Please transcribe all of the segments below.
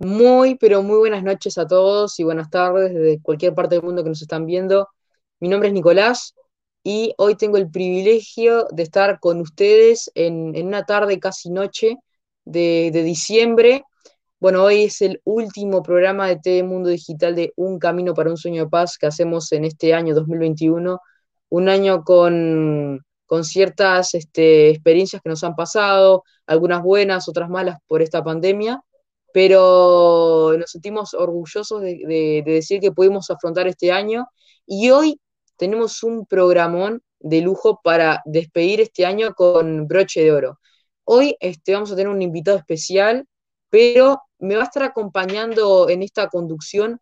Muy, pero muy buenas noches a todos y buenas tardes desde cualquier parte del mundo que nos están viendo. Mi nombre es Nicolás y hoy tengo el privilegio de estar con ustedes en, una tarde casi noche de, de, diciembre. Bueno, hoy es el último programa de TV Mundo Digital de Un Camino para un Sueño de Paz que hacemos en este año 2021, un año con, con ciertas este, experiencias que nos han pasado, algunas buenas, otras malas por esta pandemia pero nos sentimos orgullosos de, de, de, decir que pudimos afrontar este año y hoy tenemos un programón de lujo para despedir este año con broche de oro. Hoy este, vamos a tener un invitado especial, pero me va a estar acompañando en esta conducción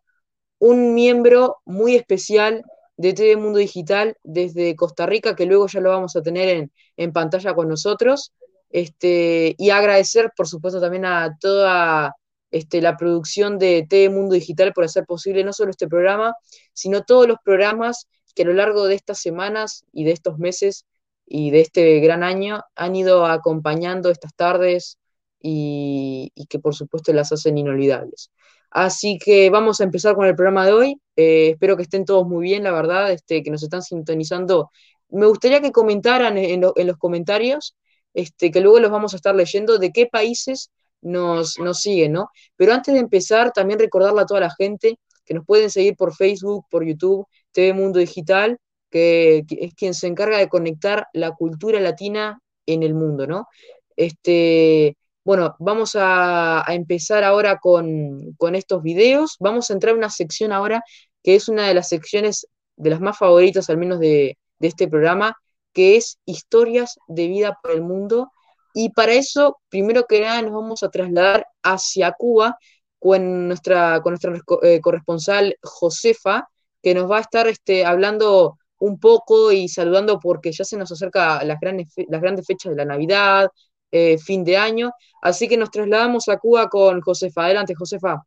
un miembro muy especial de TV Mundo Digital desde Costa Rica, que luego ya lo vamos a tener en, en pantalla con nosotros. Este, y agradecer, por supuesto, también a toda este, la producción de TV Mundo Digital por hacer posible no solo este programa, sino todos los programas que a lo largo de estas semanas y de estos meses y de este gran año han ido acompañando estas tardes y, que por supuesto las hacen inolvidables. Así que vamos a empezar con el programa de hoy. Eh, espero que estén todos muy bien, la verdad, este, que nos están sintonizando. Me gustaría que comentaran en, en los comentarios, este, que luego los vamos a estar leyendo, de qué países nos, nos siguen, ¿no? Pero antes de empezar, también recordarle a toda la gente que nos pueden seguir por Facebook, por YouTube, TV Mundo Digital, que, es quien se encarga de conectar la cultura latina en el mundo, ¿no? Este, bueno, vamos a, a empezar ahora con, con, estos videos. Vamos a entrar en una sección ahora que es una de las secciones de las más favoritas, al menos de, de este programa, que es historias de vida por el mundo y para eso, primero que nada, nos vamos a trasladar hacia Cuba con nuestra, con nuestra eh, corresponsal Josefa, que nos va a estar este, hablando un poco y saludando porque ya se nos acerca las grandes, las grandes fechas de la Navidad, eh, fin de año. Así que nos trasladamos a Cuba con Josefa. Adelante, Josefa.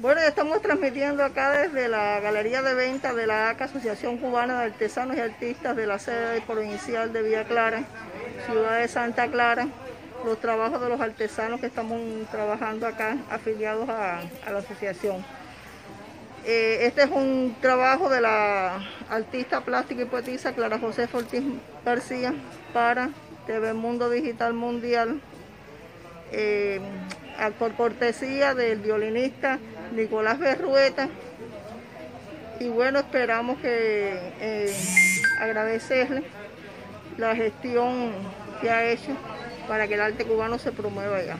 Bueno, estamos transmitiendo acá desde la Galería de Venta de la ACA, Asociación Cubana de Artesanos y Artistas de la sede provincial de Villa Clara, ciudad de Santa Clara, los trabajos de los artesanos que estamos trabajando acá, afiliados a, la asociación. Eh, este es un trabajo de la artista plástica y poetisa Clara José Ortiz García para TV Mundo Digital Mundial, eh, por cortesía del violinista Nicolás Berrueta. Y bueno, esperamos que eh, agradecerle la gestión que ha hecho para que el arte cubano se promueva allá.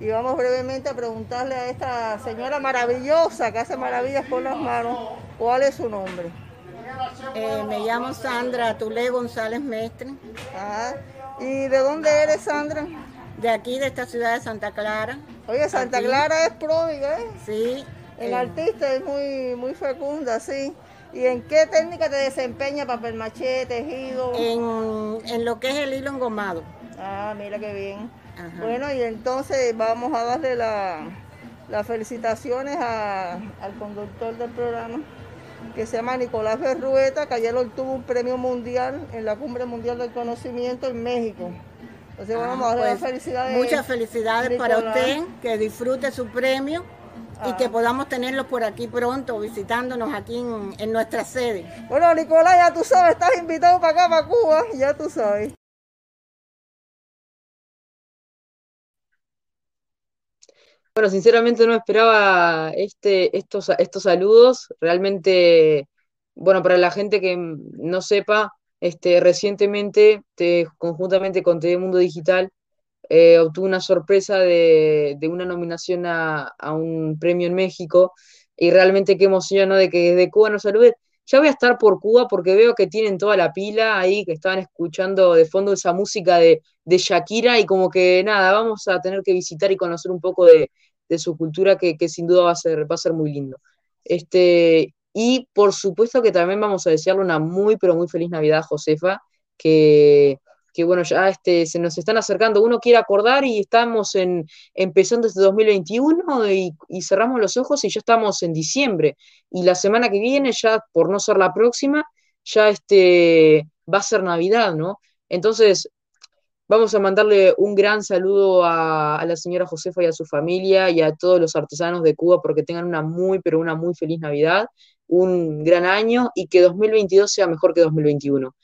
Y vamos brevemente a preguntarle a esta señora maravillosa que hace maravillas con las manos, ¿cuál es su nombre? Eh, me llamo Sandra Tulé González Mestre. Ajá. ¿Y de dónde eres, Sandra? De aquí, de esta ciudad de Santa Clara. Oye, Santa aquí. Clara es pródiga, ¿eh? Sí. El eh. artista es muy, muy fecunda, sí. ¿Y en qué técnica te desempeña? ¿Papel maché, tejido? En, en, lo que es el hilo engomado. Ah, mira qué bien. Ajá. Bueno, y entonces vamos a darle las la felicitaciones a, al conductor del programa, que se llama Nicolás Berrueta, que ayer obtuvo un premio mundial en la Cumbre Mundial del Conocimiento en México. Entonces, bueno, vamos a dar pues, felicidades. Muchas felicidades Nicolás. para usted, que disfrute su premio ah. y que podamos tenerlo por aquí pronto, visitándonos aquí en, en, nuestra sede. Bueno, Nicolás, ya tú sabes, estás invitado para acá, para Cuba, ya tú sabes. Bueno, sinceramente no esperaba este, estos, estos saludos. Realmente, bueno, para la gente que no sepa, este, recientemente, te, conjuntamente con TV Mundo Digital, eh, obtuve una sorpresa de, una nominación a, un premio en México y realmente qué emoción ¿no? de que desde Cuba nos salude. Ya voy a estar por Cuba porque veo que tienen toda la pila ahí, que estaban escuchando de fondo esa música de, de Shakira y como que nada, vamos a tener que visitar y conocer un poco de, de su cultura que, que, sin duda va a ser, va a ser muy lindo. Este, y por supuesto que también vamos a desearle una muy, pero muy feliz Navidad Josefa, que, que bueno, ya este, se nos están acercando. Uno quiere acordar y estamos en, empezando este 2021 y, y, cerramos los ojos y ya estamos en diciembre. Y la semana que viene, ya por no ser la próxima, ya este, va a ser Navidad, ¿no? Entonces, Vamos a mandarle un gran saludo a, la señora Josefa y a su familia y a todos los artesanos de Cuba porque tengan una muy, pero una muy feliz Navidad, un gran año y que 2022 sea mejor que 2021.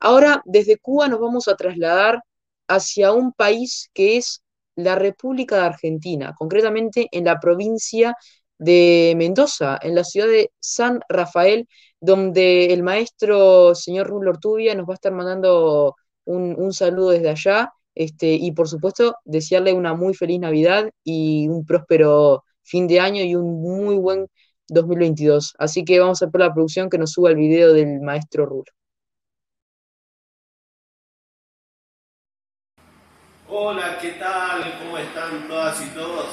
Ahora, desde Cuba nos vamos a trasladar hacia un país que es la República de Argentina, concretamente en la provincia de Mendoza, en la ciudad de San Rafael, donde el maestro señor Rulo Ortubia nos va a estar mandando un, un saludo desde allá, este, y por supuesto desearle una muy feliz Navidad y un próspero fin de año y un muy buen 2022. Así que vamos a por la producción que nos suba el video del maestro Rulo. Hola, ¿qué tal? ¿Cómo están todas y todos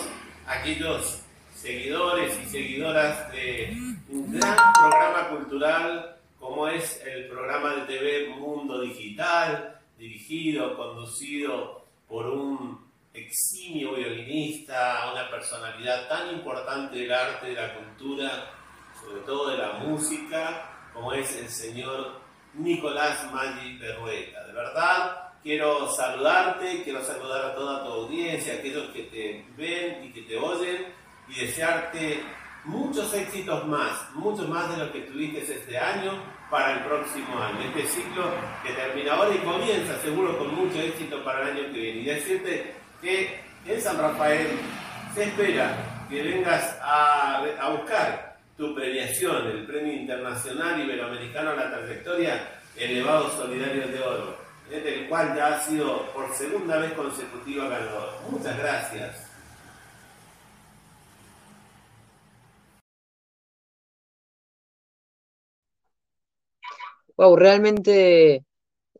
aquellos seguidores y seguidoras de un gran programa cultural como es el programa de TV Mundo Digital, dirigido, conducido por un eximio violinista, una personalidad tan importante del arte, de la cultura, sobre todo de la música, como es el señor Nicolás Maggi Berrueta. De verdad, quiero saludarte, quiero saludar a toda tu audiencia, aquellos que te ven y que te oyen, y desearte muchos éxitos más, muchos más de los que tuviste este año para el próximo año. Este ciclo que termina ahora y comienza seguro con mucho éxito para el año que viene. Y decirte que en San Rafael se espera que vengas a, buscar tu premiación, el Premio Internacional Iberoamericano a la Trayectoria Elevado Solidario de Oro, del cual ya ha sido por segunda vez consecutiva ganador. Muchas gracias. Wow, realmente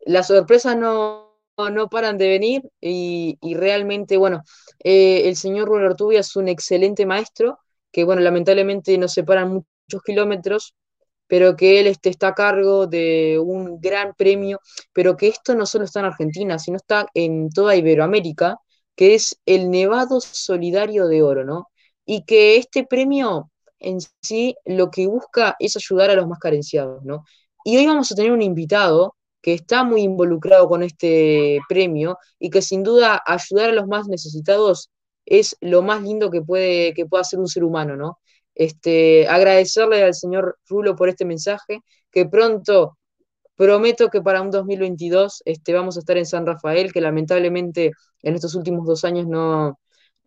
las sorpresas no, no paran de venir y, y realmente, bueno, eh, el señor Rubén Ortubia es un excelente maestro, que bueno, lamentablemente nos separan muchos kilómetros, pero que él este, está a cargo de un gran premio, pero que esto no solo está en Argentina, sino está en toda Iberoamérica, que es el Nevado Solidario de Oro, ¿no? Y que este premio en sí lo que busca es ayudar a los más carenciados, ¿no? Y hoy vamos a tener un invitado que está muy involucrado con este premio y que sin duda ayudar a los más necesitados es lo más lindo que puede, que hacer un ser humano, ¿no? Este, agradecerle al señor Rulo por este mensaje, que pronto prometo que para un 2022 este, vamos a estar en San Rafael, que lamentablemente en estos últimos dos años no,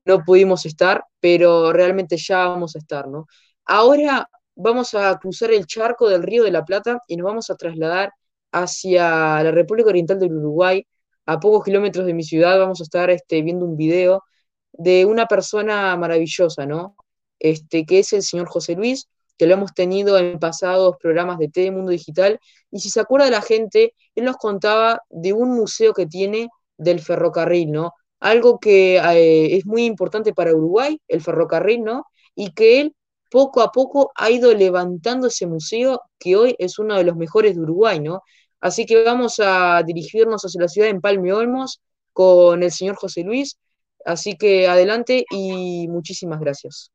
no pudimos estar, pero realmente ya vamos a estar, ¿no? Ahora vamos a cruzar el charco del Río de la Plata y nos vamos a trasladar hacia la República Oriental del Uruguay, a pocos kilómetros de mi ciudad, vamos a estar este, viendo un video de una persona maravillosa, ¿no? Este, que es el señor José Luis, que lo hemos tenido en pasados programas de TV Mundo Digital, y si se acuerda la gente, él nos contaba de un museo que tiene del ferrocarril, ¿no? Algo que eh, es muy importante para Uruguay, el ferrocarril, ¿no? Y que él poco a poco ha ido levantando ese museo que hoy es uno de los mejores de Uruguay, ¿no? Así que vamos a dirigirnos hacia la ciudad de Empalme Olmos con el señor José Luis. Así que adelante y muchísimas gracias.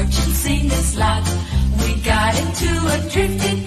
Misfortune seemed his lot. We got into a drifted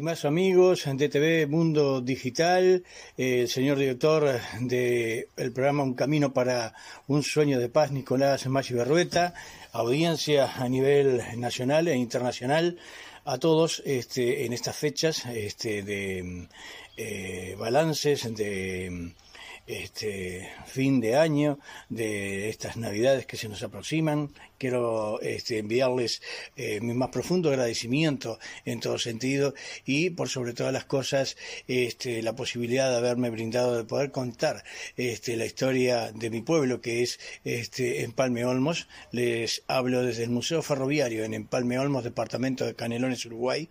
Estimados amigos de TV Mundo Digital, el señor director del programa Un Camino para un Sueño de Paz, Nicolás Maggi Berrueta, audiencia a nivel nacional e internacional, a todos este, en estas fechas este, de eh, balances, de este fin de año, de estas navidades que se nos aproximan. Quiero este, enviarles eh, mi más profundo agradecimiento en todo sentido y por sobre todas las cosas este, la posibilidad de haberme brindado de poder contar este, la historia de mi pueblo que es este, Empalme Olmos. Les hablo desde el Museo Ferroviario en Empalme Olmos, departamento de Canelones, Uruguay,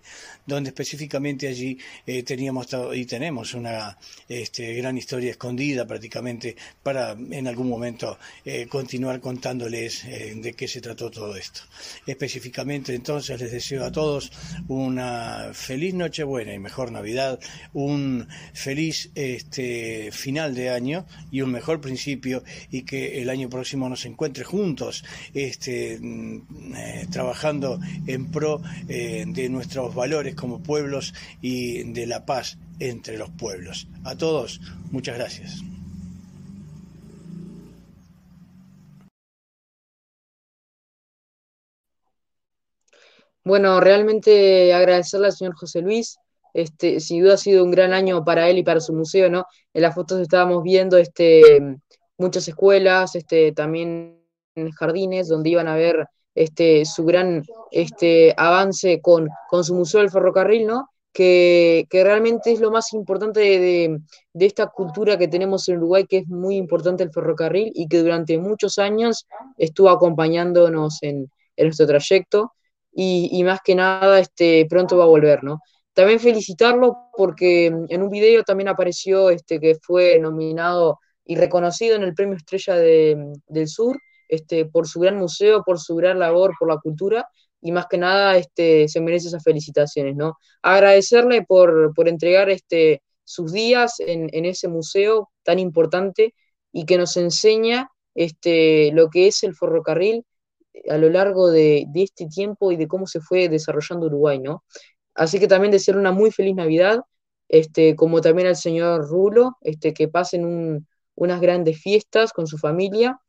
donde específicamente allí eh, teníamos y tenemos una gran historia escondida prácticamente para en algún momento eh, continuar contándoles eh, de qué se trató todo esto. Específicamente entonces les deseo a todos una feliz Nochebuena y mejor Navidad, un feliz este, final de año y un mejor principio y que el año próximo nos encuentre juntos este, mm, eh, trabajando en pro eh, de nuestros valores como pueblos y de la paz entre los pueblos. A todos, muchas gracias. Bueno, realmente agradecerle al señor José Luis. Este, sin duda ha sido un gran año para él y para su museo, ¿no? En las fotos estábamos viendo este, muchas escuelas, este, también jardines donde iban a ver este, su gran este, avance con, con su museo del ferrocarril, ¿no? Que, que realmente es lo más importante de, de- esta cultura que tenemos en Uruguay, que es muy importante el ferrocarril y que durante muchos años estuvo acompañándonos en, en nuestro trayecto y, más que nada este, pronto va a volver, ¿no? También felicitarlo porque mm, en un video también apareció este, que fue nominado y reconocido en el Premio Estrella de- mm, del Sur este, por su gran museo, por su gran labor, por la cultura y más que nada este, se merece esas felicitaciones, ¿no? Agradecerle por, por entregar este, sus días en, en ese museo tan importante y que nos enseña este, lo que es el ferrocarril a lo largo de, este tiempo y de cómo se fue desarrollando Uruguay, ¿no? Así que también desear una muy feliz Navidad, este, como también al señor Rulo, este, que pasen un- unas grandes fiestas con su familia.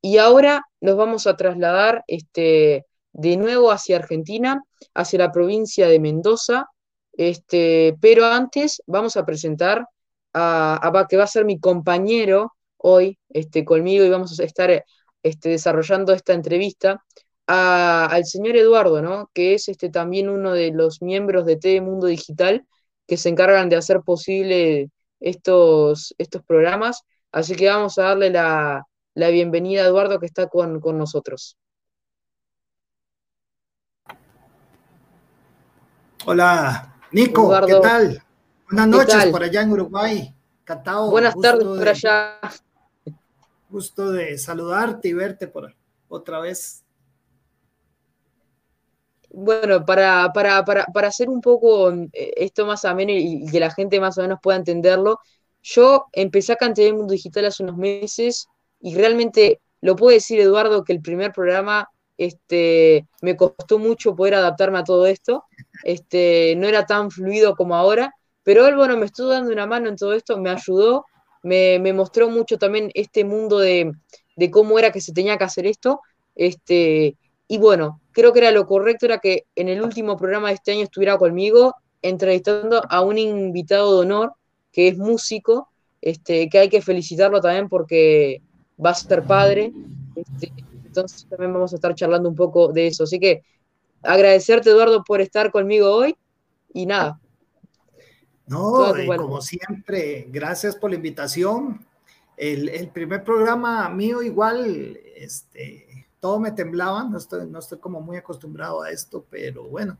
Y ahora nos vamos a trasladar este, de nuevo hacia Argentina, hacia la provincia de Mendoza, este, pero antes vamos a presentar a, a que va a ser mi compañero hoy este, conmigo y vamos a estar este, desarrollando esta entrevista a- al señor Eduardo, ¿no? Que es este, también uno de los miembros de TV Mundo Digital que se encargan de hacer posible estos, estos programas. Así que vamos a darle la, la bienvenida a Eduardo que está con, con nosotros. Hola, Nico, Eduardo. ¿qué tal? Buenas ¿Qué noches tal? por allá en Uruguay. Catao, Buenas tardes de- por allá. Gusto de saludarte y verte por otra vez. Bueno, para, para, para, para hacer un poco eh, esto más ameno y, y que la gente más o menos pueda entenderlo, yo empecé acá en Mundo Digital hace unos meses y realmente lo puede decir Eduardo que el primer programa este, me costó mucho poder adaptarme a todo esto, este, no era tan fluido como ahora, pero él, bueno, me estuvo dando una mano en todo esto, me ayudó, me, mostró mucho también este mundo de, de, cómo era que se tenía que hacer esto, este, y bueno, creo que era lo correcto, era que en el último programa de este año estuviera conmigo entrevistando a un invitado de honor que es músico, este, que hay que felicitarlo también porque va a ser padre. Este, entonces también vamos a estar charlando un poco de eso. Así que agradecerte, Eduardo, por estar conmigo hoy y nada. No, como siempre, gracias por la invitación. El, el, primer programa mío igual, este, todo me temblaba, no estoy, no estoy como muy acostumbrado a esto, pero bueno,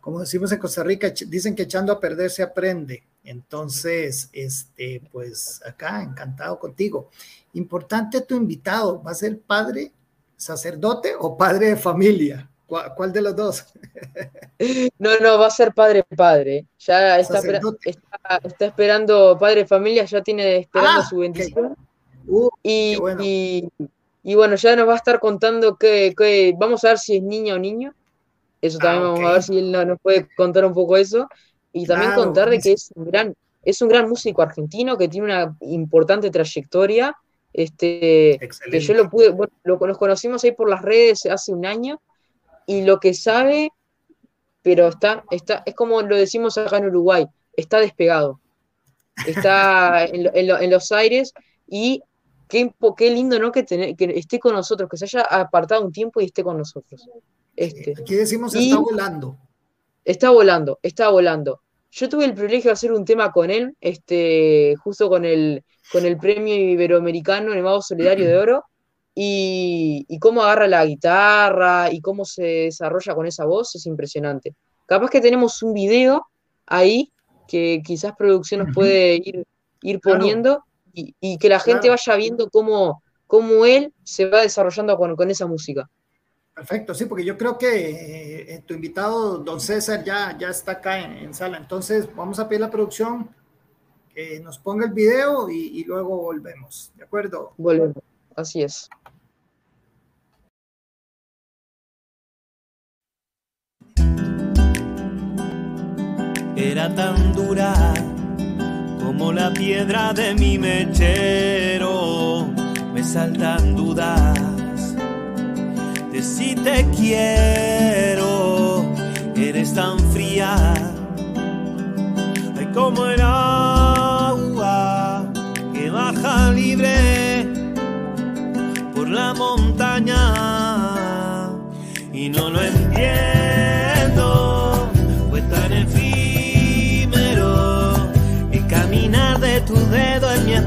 como decimos en Costa Rica, dicen que echando a perder se aprende. Entonces, este, pues acá, encantado contigo. Importante tu invitado, ¿va a ser padre, sacerdote o padre de familia? ¿Cuál, de los dos? No, no, va a ser padre padre. Ya está, está, esperando padre familia, ya tiene esperando ah, su bendición. Uh, y, bueno. Y, y, bueno, ya nos va a estar contando que, que, vamos a ver si es niña o niño. Eso también ah, vamos a ver si él nos puede contar un poco eso y también contar de que es un gran, es un gran músico argentino que tiene una importante trayectoria. Este, que yo lo pude, bueno, lo, nos conocimos ahí por las redes hace un año, y lo que sabe, pero está, está, es como lo decimos acá en Uruguay, está despegado. Está en, en, los aires y qué, qué lindo, ¿no? Que, que esté con nosotros, que se haya apartado un tiempo y esté con nosotros. Este. Aquí decimos está volando. Está volando, está volando. Yo tuve el privilegio de hacer un tema con él, este, justo con el, con el premio iberoamericano en el Mago Solidario de Oro, y, y, cómo agarra la guitarra y cómo se desarrolla con esa voz es impresionante. Capaz que tenemos un video ahí que quizás producción nos puede ir, ir poniendo y, y, que la gente vaya viendo cómo, cómo él se va desarrollando con, con esa música. Perfecto, sí, porque yo creo que eh, tu invitado, don César, ya, ya está acá en, sala. Entonces, vamos a pedir a la producción que nos ponga el video y, y luego volvemos. ¿De acuerdo? Volvemos, así es. Era tan dura como la piedra de mi mechero, me saltan dudas si te quiero, eres tan fría, hay como el agua que baja libre por la montaña. Y no lo entiendo,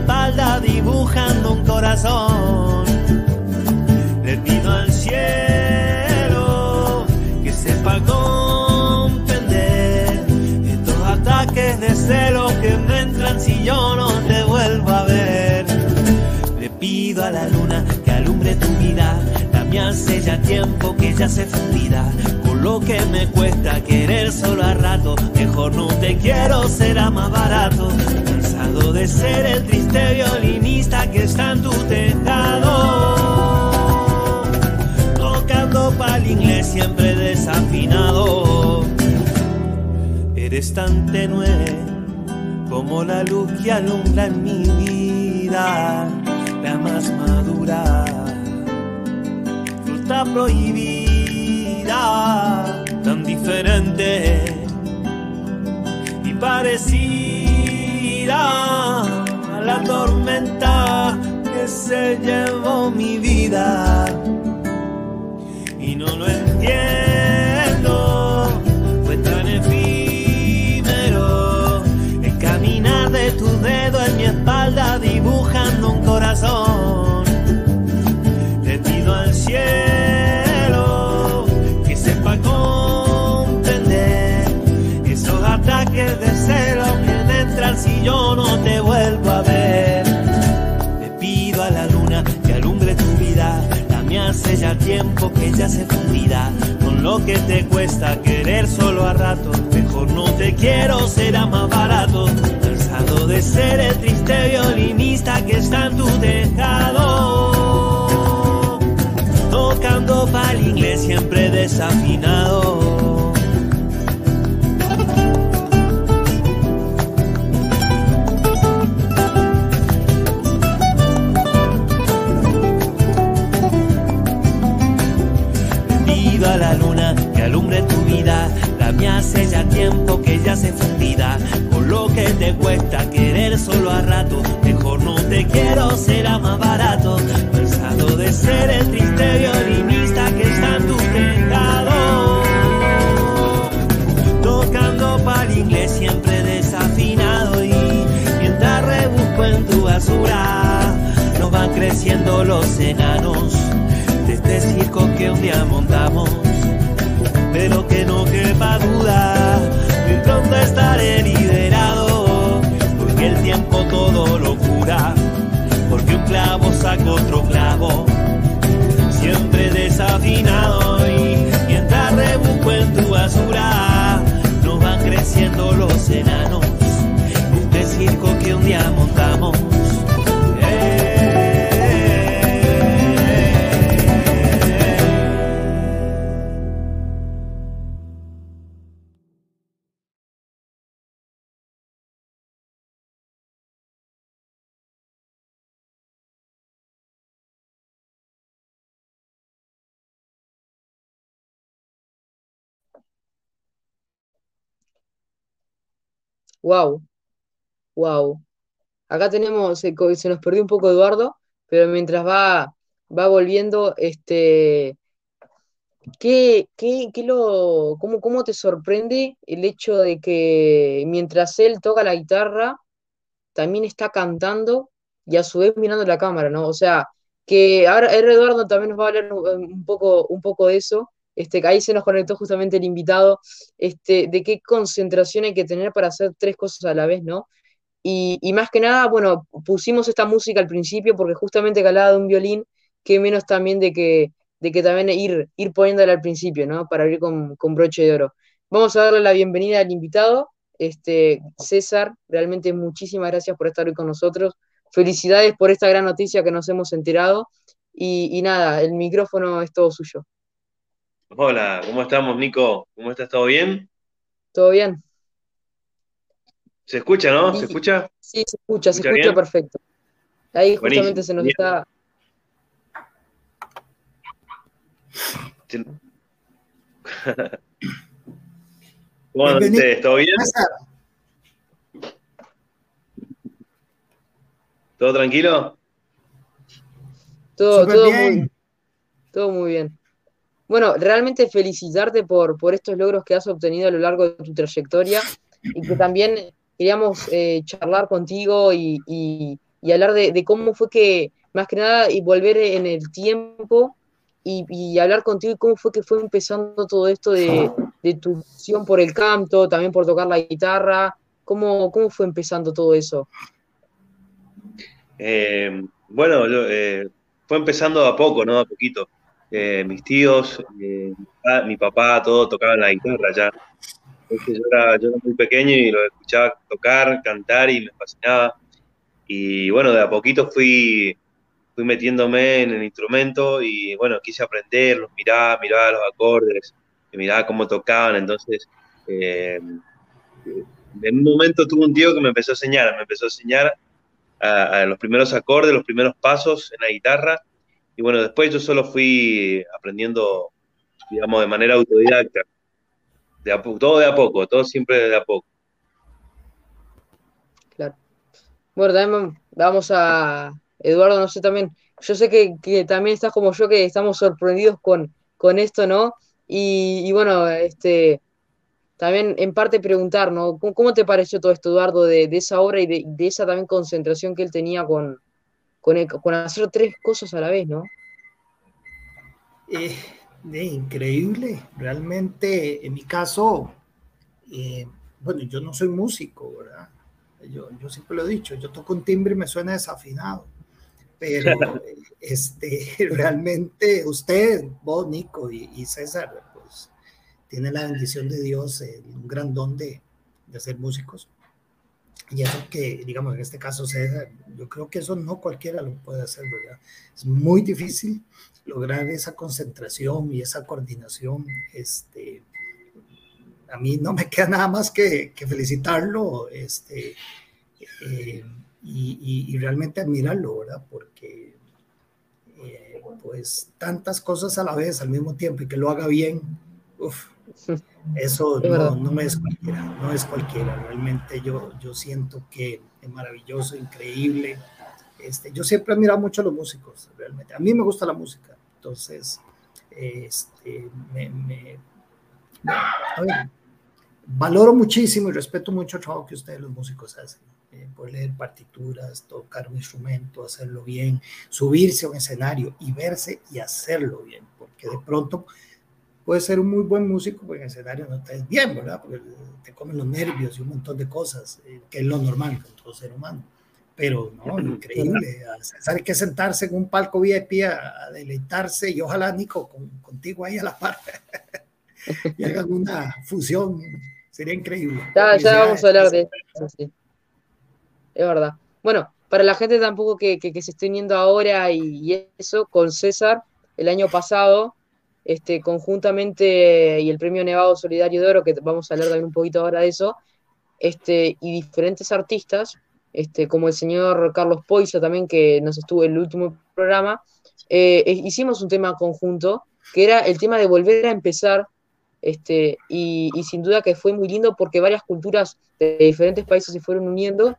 espalda dibujando un corazón cielo que sepa comprender estos ataques de celo que me entran si yo no te vuelvo a ver. Le pido a la luna que alumbre tu vida, la hace ya tiempo que ya se fundida. Por lo que me cuesta querer solo a rato, mejor no te quiero, será más barato. De ser el triste violinista que está en tu tejado. Para el inglés siempre desafinado. Eres tan tenue como la luz que alumbra en mi vida, la más madura, fruta prohibida, tan diferente y parecida la tormenta que se llevó mi vida y no lo entiendo. Fue tan efímero el caminar de tu dedo en mi espalda dibujando un corazón. Le pido al cielo que sepa comprender esos ataques de celo que me entran si yo no te vuelvo tiempo que ya se fundirá con lo que te cuesta querer solo a rato. Mejor no te quiero, será más barato. Cansado de ser el triste violinista que está en tu tejado. Tocando para el inglés siempre desafinado. Los enanos. De este circo que un día montamos. Pero que no quepa duda, muy pronto estaré liberado, porque el tiempo todo lo cura, porque un clavo saca otro clavo, siempre desafinado y mientras rebusco en tu basura, nos van creciendo los enanos, este circo que un día montamos. Wow, wow. Acá tenemos, se, nos perdió un poco Eduardo, pero mientras va, va volviendo, este, ¿qué, qué, qué lo, cómo, cómo te sorprende el hecho de que mientras él toca la guitarra, también está cantando y a su vez mirando la cámara, ¿no? O sea, que ahora. Eduardo también nos va a hablar un poco, un poco de eso. Este, ahí se nos conectó justamente el invitado, este, de qué concentración hay que tener para hacer tres cosas a la vez, ¿no? Y, y más que nada, bueno, pusimos esta música al principio porque justamente que hablaba de un violín, que menos también de que, de que también ir, ir poniéndola al principio, ¿no? Para abrir con, con broche de oro. Vamos a darle la bienvenida al invitado, este, César, realmente muchísimas gracias por estar hoy con nosotros. Felicidades por esta gran noticia que nos hemos enterado. Y nada, el micrófono es todo suyo. Hola, ¿cómo estamos, Nico? ¿Cómo estás? ¿Todo bien? ¿Todo bien? ¿Se escucha, no? ¿Se escucha? sí, se escucha, se ¿Escucha perfecto. Ahí justamente Buenísimo. se nos Bien. está. ¿Cómo andan ustedes? ¿Todo bien? ¿Todo tranquilo? Todo, todo bien. muy, todo muy bien. Bueno, realmente felicitarte por, por estos logros que has obtenido a lo largo de tu trayectoria y que también queríamos eh, charlar contigo y, y- hablar de, cómo fue que, más que nada, y volver en el tiempo y, y hablar contigo y cómo fue que fue empezando todo esto de, de tu pasión por el canto, también por tocar la guitarra, cómo, cómo fue empezando todo eso. Eh, bueno, eh, fue empezando a poco, ¿no? A poquito. Eh, mis tíos, eh, mi papá, todo tocaban la guitarra ya. Yo era, yo muy pequeño y lo escuchaba tocar, cantar y me fascinaba. Y bueno, de a poquito fui, fui metiéndome en el instrumento y bueno, quise aprender, los miraba, miraba los acordes, miraba cómo tocaban. Entonces, eh, en un momento tuve un tío que me empezó a enseñar, me empezó a enseñar a los primeros acordes, los primeros pasos en la guitarra. Y bueno, después yo solo fui aprendiendo, digamos, de manera autodidacta. De a todo de a poco, todo siempre de a poco. Claro. Bueno, también vamos a, Eduardo, no sé también, yo sé que, que también estás como yo, que estamos sorprendidos con, con esto, ¿no? Y, bueno, este, también en parte preguntar, ¿no? ¿Cómo, cómo te pareció todo esto, Eduardo, de, de esa obra y de, de esa también concentración que él tenía con, con, el- con hacer tres cosas a la vez, ¿no? Eh, de increíble, realmente en mi caso, eh, bueno, yo no soy músico, ¿verdad? Yo, yo siempre lo he dicho, yo toco un timbre y me suena desafinado, pero eh, este, realmente usted, vos, Nico y, y César, pues tienen la bendición de Dios, eh, un gran don de, de ser músicos. Y eso que, digamos, en este caso, César, yo creo que eso no cualquiera lo puede hacer, ¿verdad? Es muy difícil lograr esa concentración y esa coordinación. Este, a mí no me queda nada más que, felicitarlo este, eh, y, y- y realmente admirarlo, ¿verdad? Porque eh, pues tantas cosas a la vez al mismo tiempo y que lo haga bien, uf, Eso no, no, es cualquiera, no es cualquiera. Realmente yo, yo siento que es maravilloso, increíble. Este, yo siempre he admirado mucho a los músicos, realmente. A mí me gusta la música, entonces este, me, valoro muchísimo y respeto mucho el trabajo que ustedes los músicos hacen. Eh, por leer partituras, tocar un instrumento, hacerlo bien, subirse a un escenario y verse y hacerlo bien, porque de pronto puedes ser un muy buen músico, porque en el escenario no estás bien, ¿verdad? Porque te comen los nervios y un montón de cosas, eh, que es lo normal con todo ser humano. Pero no, increíble. Hay que sentarse en un palco VIP a, a deleitarse y ojalá, Nico, con, contigo ahí a la par y hagan una fusión. Sería increíble. Ya, ya vamos a hablar de eso, sí. Es verdad. Bueno, para la gente tampoco que, que, se esté uniendo ahora y, y, eso, con César, el año pasado este, conjuntamente y el premio Nevado Solidario de Oro, que vamos a hablar también un poquito ahora de eso, este, y diferentes artistas, este, como el señor Carlos Poisa también, que nos estuvo en el último programa, eh, hicimos un tema conjunto, que era el tema de volver a empezar, este, y, sin duda que fue muy lindo porque varias culturas de diferentes países se fueron uniendo,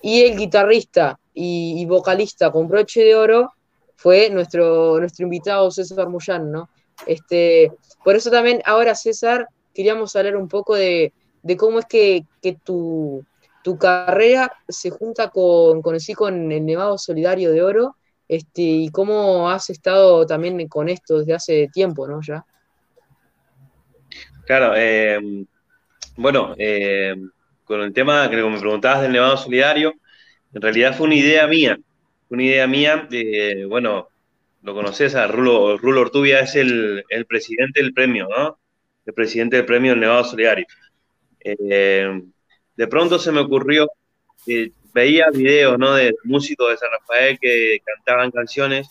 y el guitarrista y, vocalista con broche de oro fue nuestro, nuestro invitado César Moyano, ¿no? Este, por eso también ahora, César, queríamos hablar un poco de, cómo es que, tu, carrera se junta con, con, con el Nevado Solidario de Oro este, y cómo has estado también con esto desde hace tiempo, ¿no? Ya. Claro, eh, bueno, eh, con el tema que me preguntabas del Nevado Solidario, en realidad fue una idea mía, una idea mía, de, bueno, lo conoces a Rulo, Rulo Ortubia, es el, presidente del premio, ¿no? El presidente del premio del Nevado Solidario. Eh, de pronto se me ocurrió, que veía videos, ¿no? De músicos de San Rafael que cantaban canciones,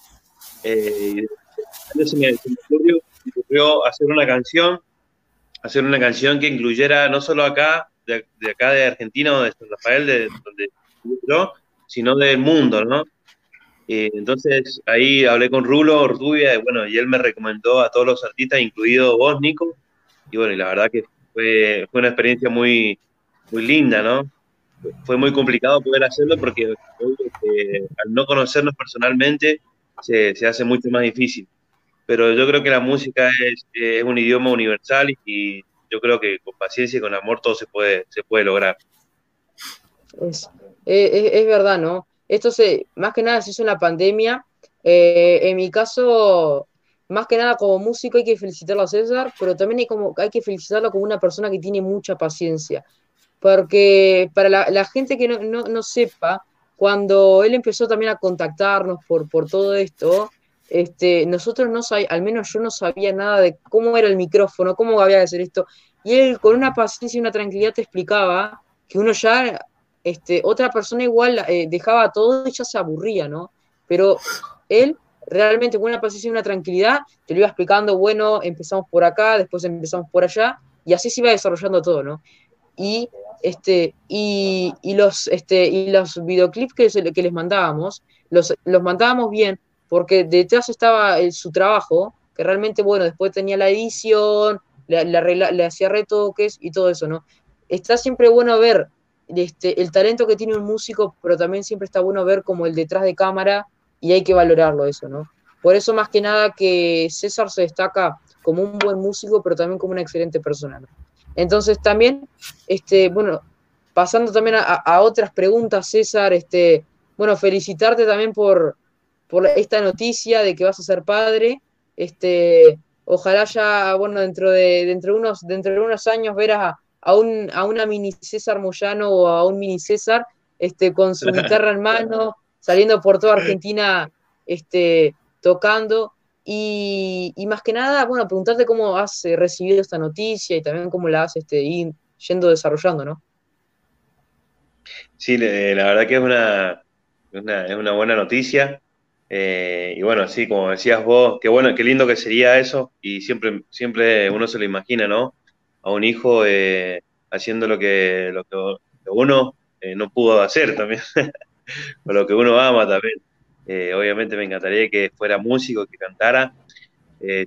eh, y se me, ocurrió, hacer una canción, hacer una canción que incluyera no solo acá, de, acá de Argentina o de San Rafael, de donde yo, sino del mundo, ¿no? Entonces ahí hablé con Rulo Ortubia y bueno, y él me recomendó a todos los artistas, incluido vos, Nico. Y bueno, y la verdad que fue, una experiencia muy, muy linda, ¿no? Fue muy complicado poder hacerlo porque al no conocernos personalmente se, se, hace mucho más difícil. Pero yo creo que la música es, es un idioma universal y yo creo que con paciencia y con amor todo se puede, se puede lograr. Es, es, es verdad, ¿no? Esto se, más que nada se hizo en la pandemia. Eh, en mi caso, más que nada como músico hay que felicitarlo a César, pero también hay, como, hay que felicitarlo como una persona que tiene mucha paciencia. Porque para la, gente que no, sepa, cuando él empezó también a contactarnos por, por todo esto, este, nosotros no sabíamos, al menos yo no sabía nada de cómo era el micrófono, cómo había que hacer esto. Y él con una paciencia y una tranquilidad te explicaba que uno ya este, otra persona igual eh, dejaba todo y ya se aburría, ¿no? Pero él realmente con una paciencia y una tranquilidad te lo iba explicando, bueno, empezamos por acá, después empezamos por allá, y así se iba desarrollando todo, ¿no? Y, este, y, los, este, y los videoclips que, que les mandábamos, los, los mandábamos bien, porque detrás estaba su trabajo, que realmente, bueno, después tenía la edición, le, le hacía retoques y todo eso, ¿no? Está siempre bueno ver este, el talento que tiene un músico, pero también siempre está bueno ver como el detrás de cámara y hay que valorarlo eso, ¿no? Por eso más que nada que César se destaca como un buen músico, pero también como una excelente persona. Entonces también, este, bueno, pasando también a, otras preguntas, César, este, bueno, felicitarte también por, por esta noticia de que vas a ser padre. Este, ojalá ya, bueno, dentro de, dentro de unos, dentro de unos años verás a, un, a una mini César Moyano o a un mini César este, con su guitarra en mano, saliendo por toda Argentina este, tocando. Y, más que nada, bueno, preguntarte cómo has eh, recibido esta noticia y también cómo la has este, yendo desarrollando, ¿no? Sí, la verdad que es una, es una buena noticia. Eh, y bueno, sí, como decías vos, qué bueno, qué lindo que sería eso. Y siempre, siempre uno se lo imagina, ¿no? A un hijo eh, haciendo lo que, lo que, uno eh, no pudo hacer también, o lo que uno ama también. Eh, obviamente me encantaría que fuera músico, que cantara.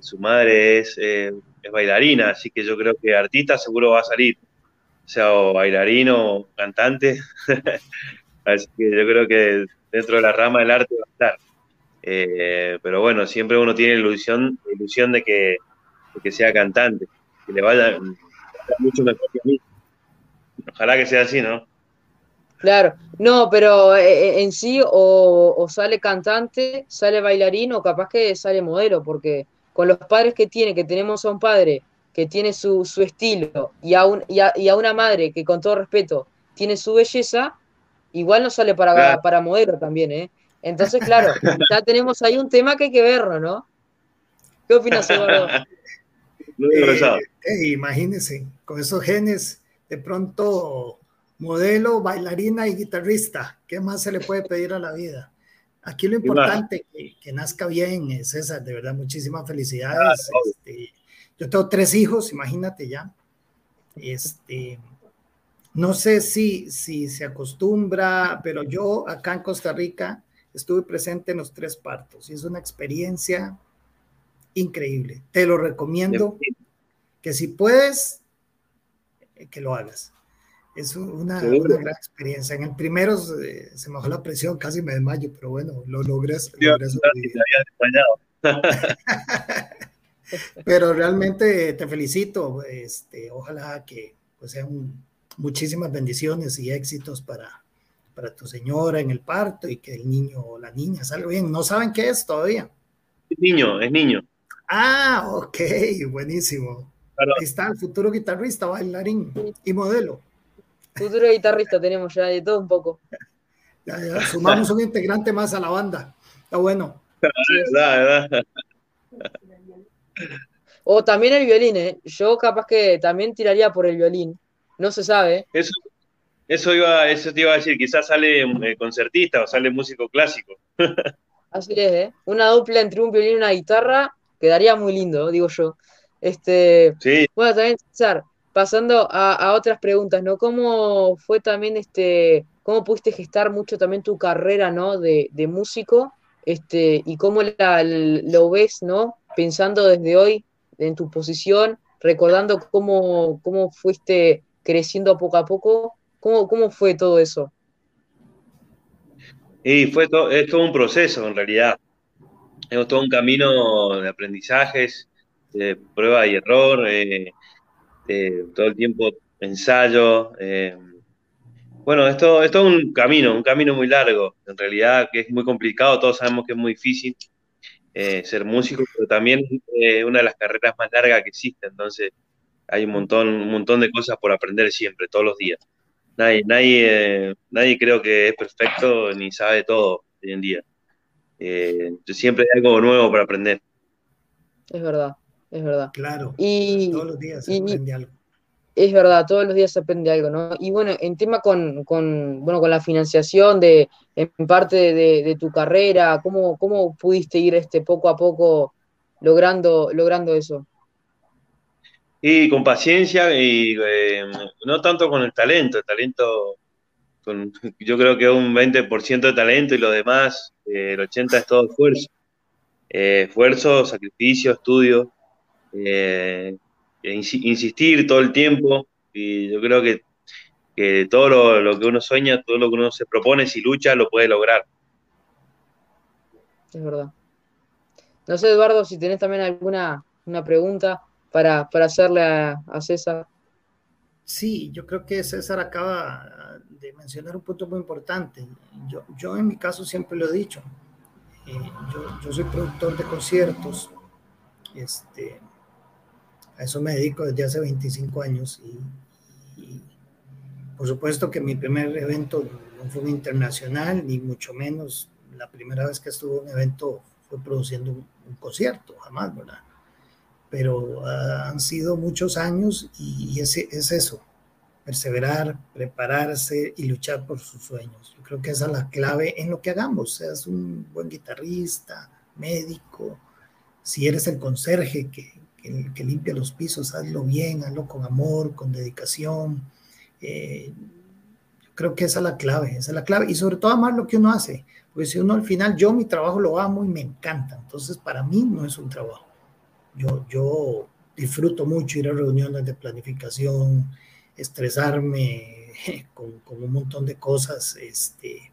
su madre es, es bailarina, así que yo creo que artista seguro va a salir, o sea, o bailarino o cantante, así que yo creo que dentro de la rama del arte va a estar. Pero bueno, siempre uno tiene ilusión, ilusión de, que, que sea cantante, que le vaya, mucho mejor que a mí. Ojalá que sea así, ¿no? Claro, no, pero eh, eh, en sí o, sale cantante, sale bailarín o capaz que sale modelo, porque con los padres que tiene, que tenemos a un padre que tiene su, estilo y a, un, y, a, una madre que con todo respeto tiene su belleza, igual no sale para, para modelo también, ¿eh? Entonces, claro, ya tenemos ahí un tema que hay que verlo, ¿no? ¿Qué opinas, Eduardo? Eh, imagínense, con esos genes, de pronto modelo, bailarina y guitarrista. ¿Qué más se le puede pedir a la vida? Aquí lo importante que, que nazca bien, es César, de verdad, muchísimas felicidades. Este, yo tengo tres hijos, imagínate ya. Este, no sé si, si se acostumbra, pero yo acá en Costa Rica estuve presente en los tres partos y es una experiencia increíble. Te lo recomiendo que si puedes, que lo hagas. Es una, gran experiencia. En el primero se, me bajó la presión, casi me desmayo, pero bueno, lo logré. pero realmente te felicito. Este, ojalá que pues, sean muchísimas bendiciones y éxitos para, para tu señora en el parto y que el niño o la niña salga bien. No saben qué es todavía. Es niño, es niño. Ah, ok, buenísimo. Ahí está el futuro guitarrista, bailarín y modelo. Futuro guitarrista tenemos ya de todo un poco. Ya, ya, sumamos un integrante más a la banda. Está bueno. O también el violín, ¿eh? Yo capaz que también tiraría por el violín. No se sabe. Eso, eso, iba, eso te iba a decir, quizás sale eh, concertista o sale músico clásico. Así es, ¿eh? Una dupla entre un violín y una guitarra quedaría muy lindo, digo yo. Este, sí. Bueno, también, César, pasando a, otras preguntas, ¿no? ¿Cómo fue también este, cómo pudiste gestar mucho también tu carrera, ¿no? De, músico, este, y cómo lo ves, ¿no? Pensando desde hoy en tu posición, recordando cómo, cómo fuiste creciendo poco a poco, ¿cómo, cómo fue todo eso? Y fue todo, es todo un proceso en realidad. Es todo un camino de aprendizajes, de prueba y error. Eh, eh, todo el tiempo ensayo. Eh, bueno, esto, esto es un camino, un camino muy largo, en realidad que es muy complicado, todos sabemos que es muy difícil eh, ser músico, pero también es una de las carreras más largas que existe, entonces hay un montón, un montón de cosas por aprender siempre, todos los días. Nadie, nadie, nadie creo que es perfecto ni sabe todo hoy en día. Siempre hay algo nuevo para aprender. Es verdad es verdad. Claro, y, todos los días se aprende algo. Es verdad, todos los días se aprende algo, ¿no? Y bueno, en tema con, con bueno, con la financiación de, en parte de, tu carrera, ¿cómo, ¿cómo pudiste ir este poco a poco logrando, logrando eso? Y con paciencia y eh, no tanto con el talento, el talento, con, yo creo que un 20% de talento y lo demás, eh, el 80% es todo esfuerzo. Eh, esfuerzo, sacrificio, estudio, eh, insistir todo el tiempo y yo creo que, todo lo, que uno sueña, todo lo que uno se propone, si lucha, lo puede lograr. Es verdad. No sé, Eduardo, si tenés también alguna una pregunta para, hacerle a, César. Sí, yo creo que César acaba de mencionar un punto muy importante. Yo, yo en mi caso siempre lo he dicho. Eh, yo, yo, soy productor de conciertos. Este, a eso me dedico desde hace 25 años y, por supuesto que mi primer evento no fue un internacional, ni mucho menos la primera vez que estuve en un evento fue produciendo un, concierto, jamás, ¿verdad? Pero ah, han sido muchos años y, ese, es eso, perseverar, prepararse y luchar por sus sueños. Yo creo que esa es la clave en lo que hagamos, seas un buen guitarrista, médico, si eres el conserje que, que, limpia los pisos, hazlo bien, hazlo con amor, con dedicación. Eh, creo que esa es la clave, esa es la clave. Y sobre todo amar lo que uno hace, porque si uno al final, yo mi trabajo lo amo y me encanta, entonces para mí no es un trabajo. Yo, yo disfruto mucho ir a reuniones de planificación, estresarme con, un montón de cosas este,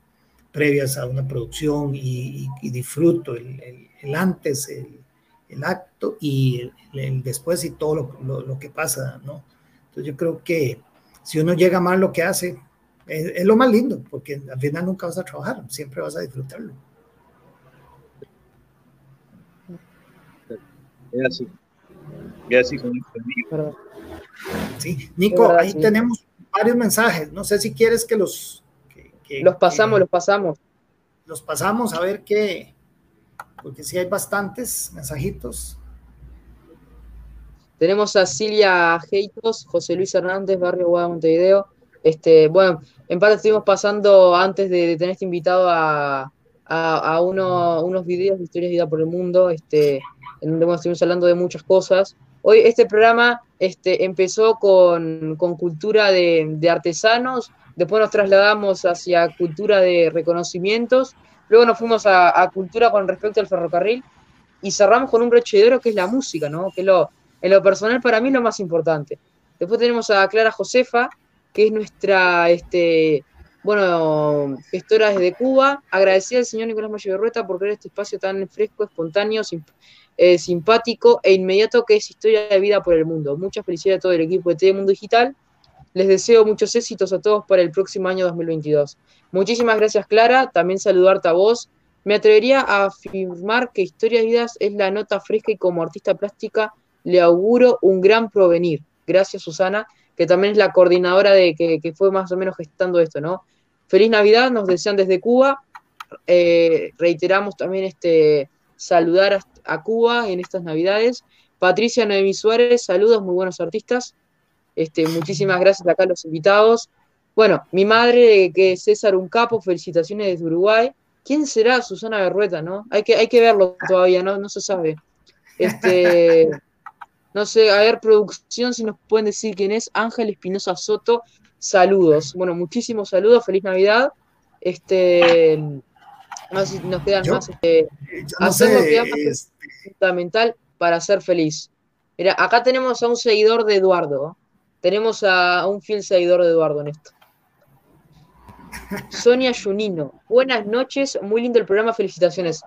previas a una producción y, disfruto el, antes, el, acto y el, después y todo lo, que pasa, ¿no? Entonces yo creo que si uno llega mal lo que hace, es, lo más lindo, porque al final nunca vas a trabajar, siempre vas a disfrutarlo. Es así. Es así Sí, Nico, ahí tenemos varios mensajes. No sé si quieres que los... los pasamos, los pasamos. Los pasamos a ver qué... Porque sí hay bastantes mensajitos. Tenemos a Silvia Heitos, José Luis Hernández, Barrio Guada, Montevideo. Este, bueno, en parte estuvimos pasando antes de, tener este invitado a, a, unos videos de historias de vida por el mundo, este, en donde estuvimos hablando de muchas cosas. Hoy este programa este, empezó con, cultura de, artesanos, después nos trasladamos hacia cultura de reconocimientos, luego nos fuimos a, cultura con respecto al ferrocarril y cerramos con un broche de oro que es la música, ¿no? que lo, en lo personal para mí es lo más importante. Después tenemos a Clara Josefa, que es nuestra este, bueno, gestora desde Cuba. Agradecida al señor Nicolás Mayo Berrueta por crear este espacio tan fresco, espontáneo, eh, simpático e inmediato que es Historia de Vida por el Mundo. Muchas felicidades a todo el equipo de TV Mundo Digital. Les deseo muchos éxitos a todos para el próximo año 2022. Muchísimas gracias, Clara. También saludarte a vos. Me atrevería a afirmar que Historia de Vidas es la nota fresca y como artista plástica le auguro un gran provenir. Gracias, Susana, que también es la coordinadora de que, que fue más o menos gestando esto, ¿no? Feliz Navidad, nos desean desde Cuba. Eh, reiteramos también este saludar a, Cuba en estas Navidades. Patricia Noemi Suárez, saludos, muy buenos artistas. Este, muchísimas gracias acá a los invitados. Bueno, mi madre, que es César Un Capo, felicitaciones desde Uruguay. ¿Quién será Susana Berrueta, no? Hay que, hay que verlo todavía, ¿no? No se sabe. Este, no sé, a ver, producción, si nos pueden decir quién es. Ángel Espinosa Soto, saludos. Bueno, muchísimos saludos, feliz Navidad. Este, no sé si nos quedan más. Este, hacer lo que es fundamental para ser feliz. Mira, acá tenemos a un seguidor de Eduardo. Tenemos a un fiel seguidor de Eduardo en esto. Sonia Junino, buenas noches, muy lindo el programa, felicitaciones.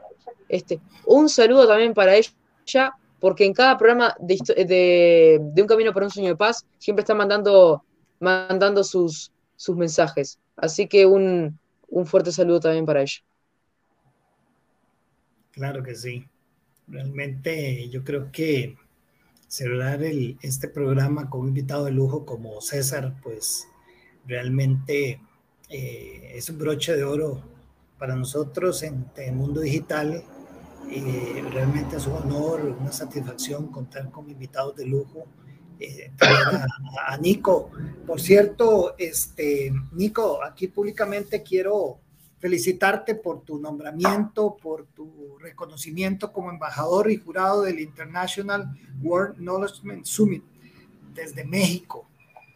Este, un saludo también para ella, porque en cada programa de, Un Camino para un Sueño de Paz siempre está mandando, mandando sus, sus mensajes. Así que un, fuerte saludo también para ella. Claro que sí. Realmente yo creo que celebrar el, este programa con un invitado de lujo como César, pues realmente eh, es un broche de oro para nosotros en el mundo digital eh, realmente es un honor, una satisfacción contar con invitados de lujo. Eh, a, Nico. Por cierto, este, Nico, aquí públicamente quiero felicitarte por tu nombramiento, por tu reconocimiento como embajador y jurado del International World Knowledge Summit desde México.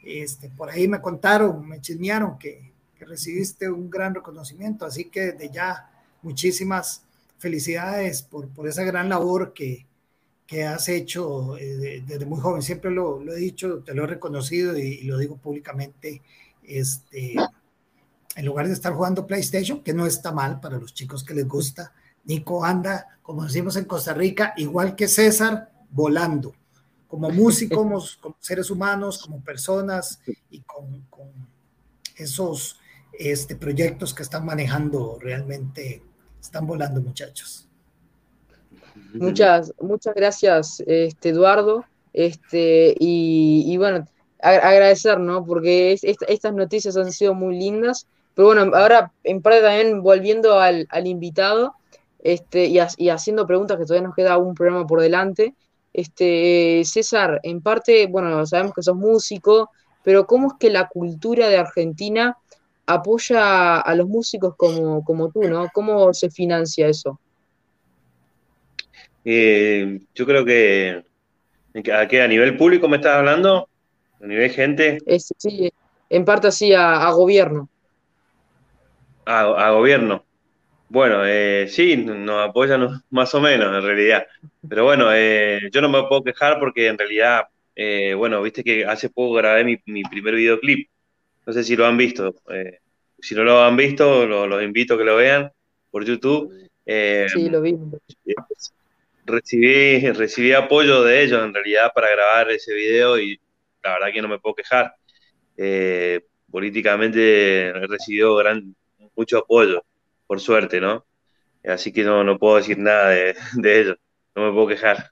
Este, por ahí me contaron, me chismearon que, que recibiste un gran reconocimiento, así que desde ya muchísimas felicidades por, por esa gran labor que, que has hecho eh, desde muy joven. Siempre lo, lo, he dicho, te lo he reconocido y, lo digo públicamente. Este, en lugar de estar jugando PlayStation, que no está mal para los chicos que les gusta, Nico anda, como decimos en Costa Rica, igual que César, volando, como músicos, como seres humanos, como personas y con, con esos este, proyectos que están manejando realmente están volando, muchachos. Muchas, muchas gracias, este, Eduardo. Este, y, bueno, agradecer, ¿no? Porque estas noticias han sido muy lindas. Pero bueno, ahora en parte también volviendo al, invitado este, y, haciendo preguntas que todavía nos queda un programa por delante. Este, César, en parte, bueno, sabemos que sos músico, pero ¿cómo es que la cultura de Argentina apoya a los músicos como, como tú, ¿no? ¿Cómo se financia eso? Eh, yo creo que ¿a, qué, ¿a nivel público me estás hablando? ¿A nivel gente? sí, en parte así a, gobierno. A, gobierno. Bueno, eh, sí, nos apoyan más o menos en realidad. Pero bueno, eh, yo no me puedo quejar porque en realidad, eh, bueno, viste que hace poco grabé mi, primer videoclip. No sé si lo han visto. si no lo han visto, los invito a que lo vean por YouTube. sí, lo vi. Recibí, recibí apoyo de ellos en realidad para grabar ese video y la verdad que no me puedo quejar. políticamente he recibido gran, mucho apoyo por suerte, ¿no? Así que no, no puedo decir nada de, de ellos, no me puedo quejar.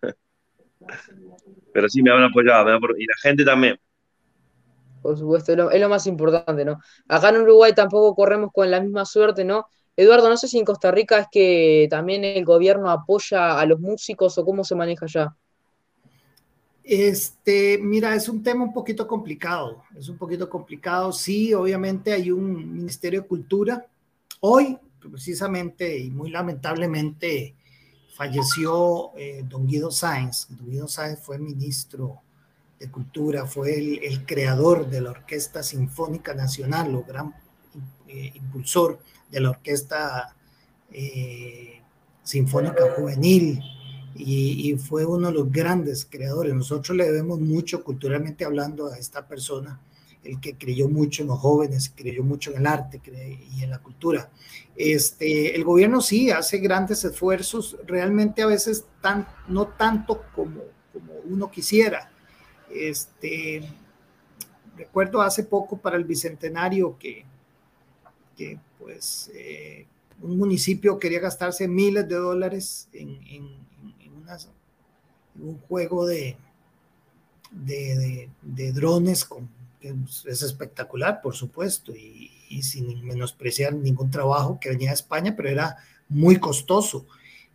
Pero sí me han apoyado, y la gente también. Por supuesto, es lo, más importante, ¿no? Acá en Uruguay tampoco corremos con la misma suerte, ¿no? Eduardo, no sé si en Costa Rica es que también el gobierno apoya a los músicos o cómo se maneja allá. Este, mira, es un tema un poquito complicado, es un poquito complicado. Sí, obviamente hay un Ministerio de Cultura. Hoy precisamente y muy lamentablemente falleció eh, don Guido Sáenz. Don Guido Sáenz fue ministro de Cultura, fue el, creador de la Orquesta Sinfónica Nacional, o gran eh, impulsor de la Orquesta eh, Sinfónica Juvenil. Y, y, fue uno de los grandes creadores. Nosotros le debemos mucho culturalmente hablando a esta persona el que creyó mucho en los jóvenes, creyó mucho en el arte y en la cultura. Este, el gobierno sí hace grandes esfuerzos, realmente a veces tan, no tanto como, como uno quisiera. Este, recuerdo hace poco para el bicentenario que, que pues eh, un municipio quería gastarse miles de dólares en, en, un juego de, de, de drones con es espectacular, por supuesto, y, sin menospreciar ningún trabajo que venía de España, pero era muy costoso.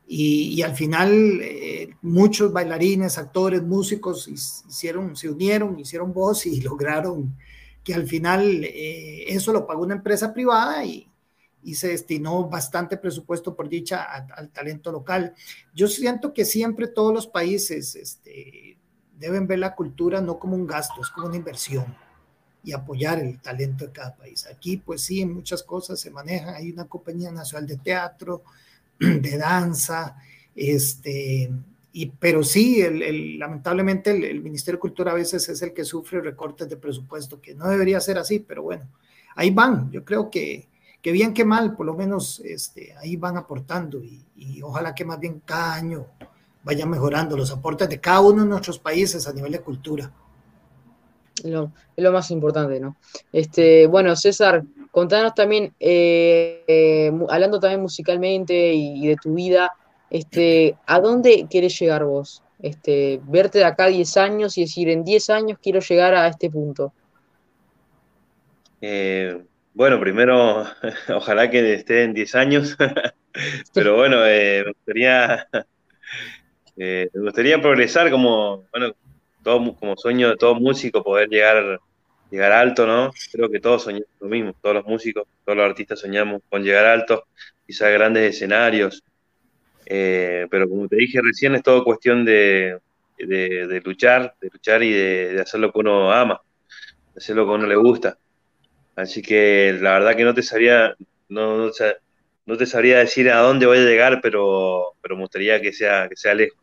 Y, al final eh, muchos bailarines, actores, músicos hicieron, se unieron, hicieron voz y lograron que al final eh, eso lo pagó una empresa privada y, se destinó bastante presupuesto por dicha al talento local. Yo siento que siempre todos los países este, deben ver la cultura no como un gasto, es como una inversión y apoyar el talento de cada país. Aquí, pues sí, en muchas cosas se maneja. Hay una compañía nacional de teatro, de danza, este, y, pero sí, el, lamentablemente el, Ministerio de Cultura a veces es el que sufre recortes de presupuesto, que no debería ser así, pero bueno, ahí van. Yo creo que, que bien que mal, por lo menos este, ahí van aportando y, y ojalá que más bien cada año vayan mejorando los aportes de cada uno de nuestros países a nivel de cultura lo, es lo más importante, ¿no? Este, bueno, César, contanos también, eh, eh, hablando también musicalmente y, de tu vida, este, ¿a dónde quieres llegar vos? Este, verte de acá 10 años y decir, en 10 años quiero llegar a este punto. Eh, bueno, primero, ojalá que esté en 10 años, pero bueno, me gustaría... gustaría progresar como, bueno, todo, como sueño de todo músico poder llegar, llegar alto, ¿no? Creo que todos soñamos lo mismo, todos los músicos, todos los artistas soñamos con llegar alto, quizás grandes escenarios, eh, pero como te dije recién, es todo cuestión de, luchar, de luchar y de, hacer lo que uno ama, de hacer lo que uno le gusta. Así que la verdad que no te sabría, no, no, te sabría decir a dónde voy a llegar, pero, pero me gustaría que sea, que sea lejos.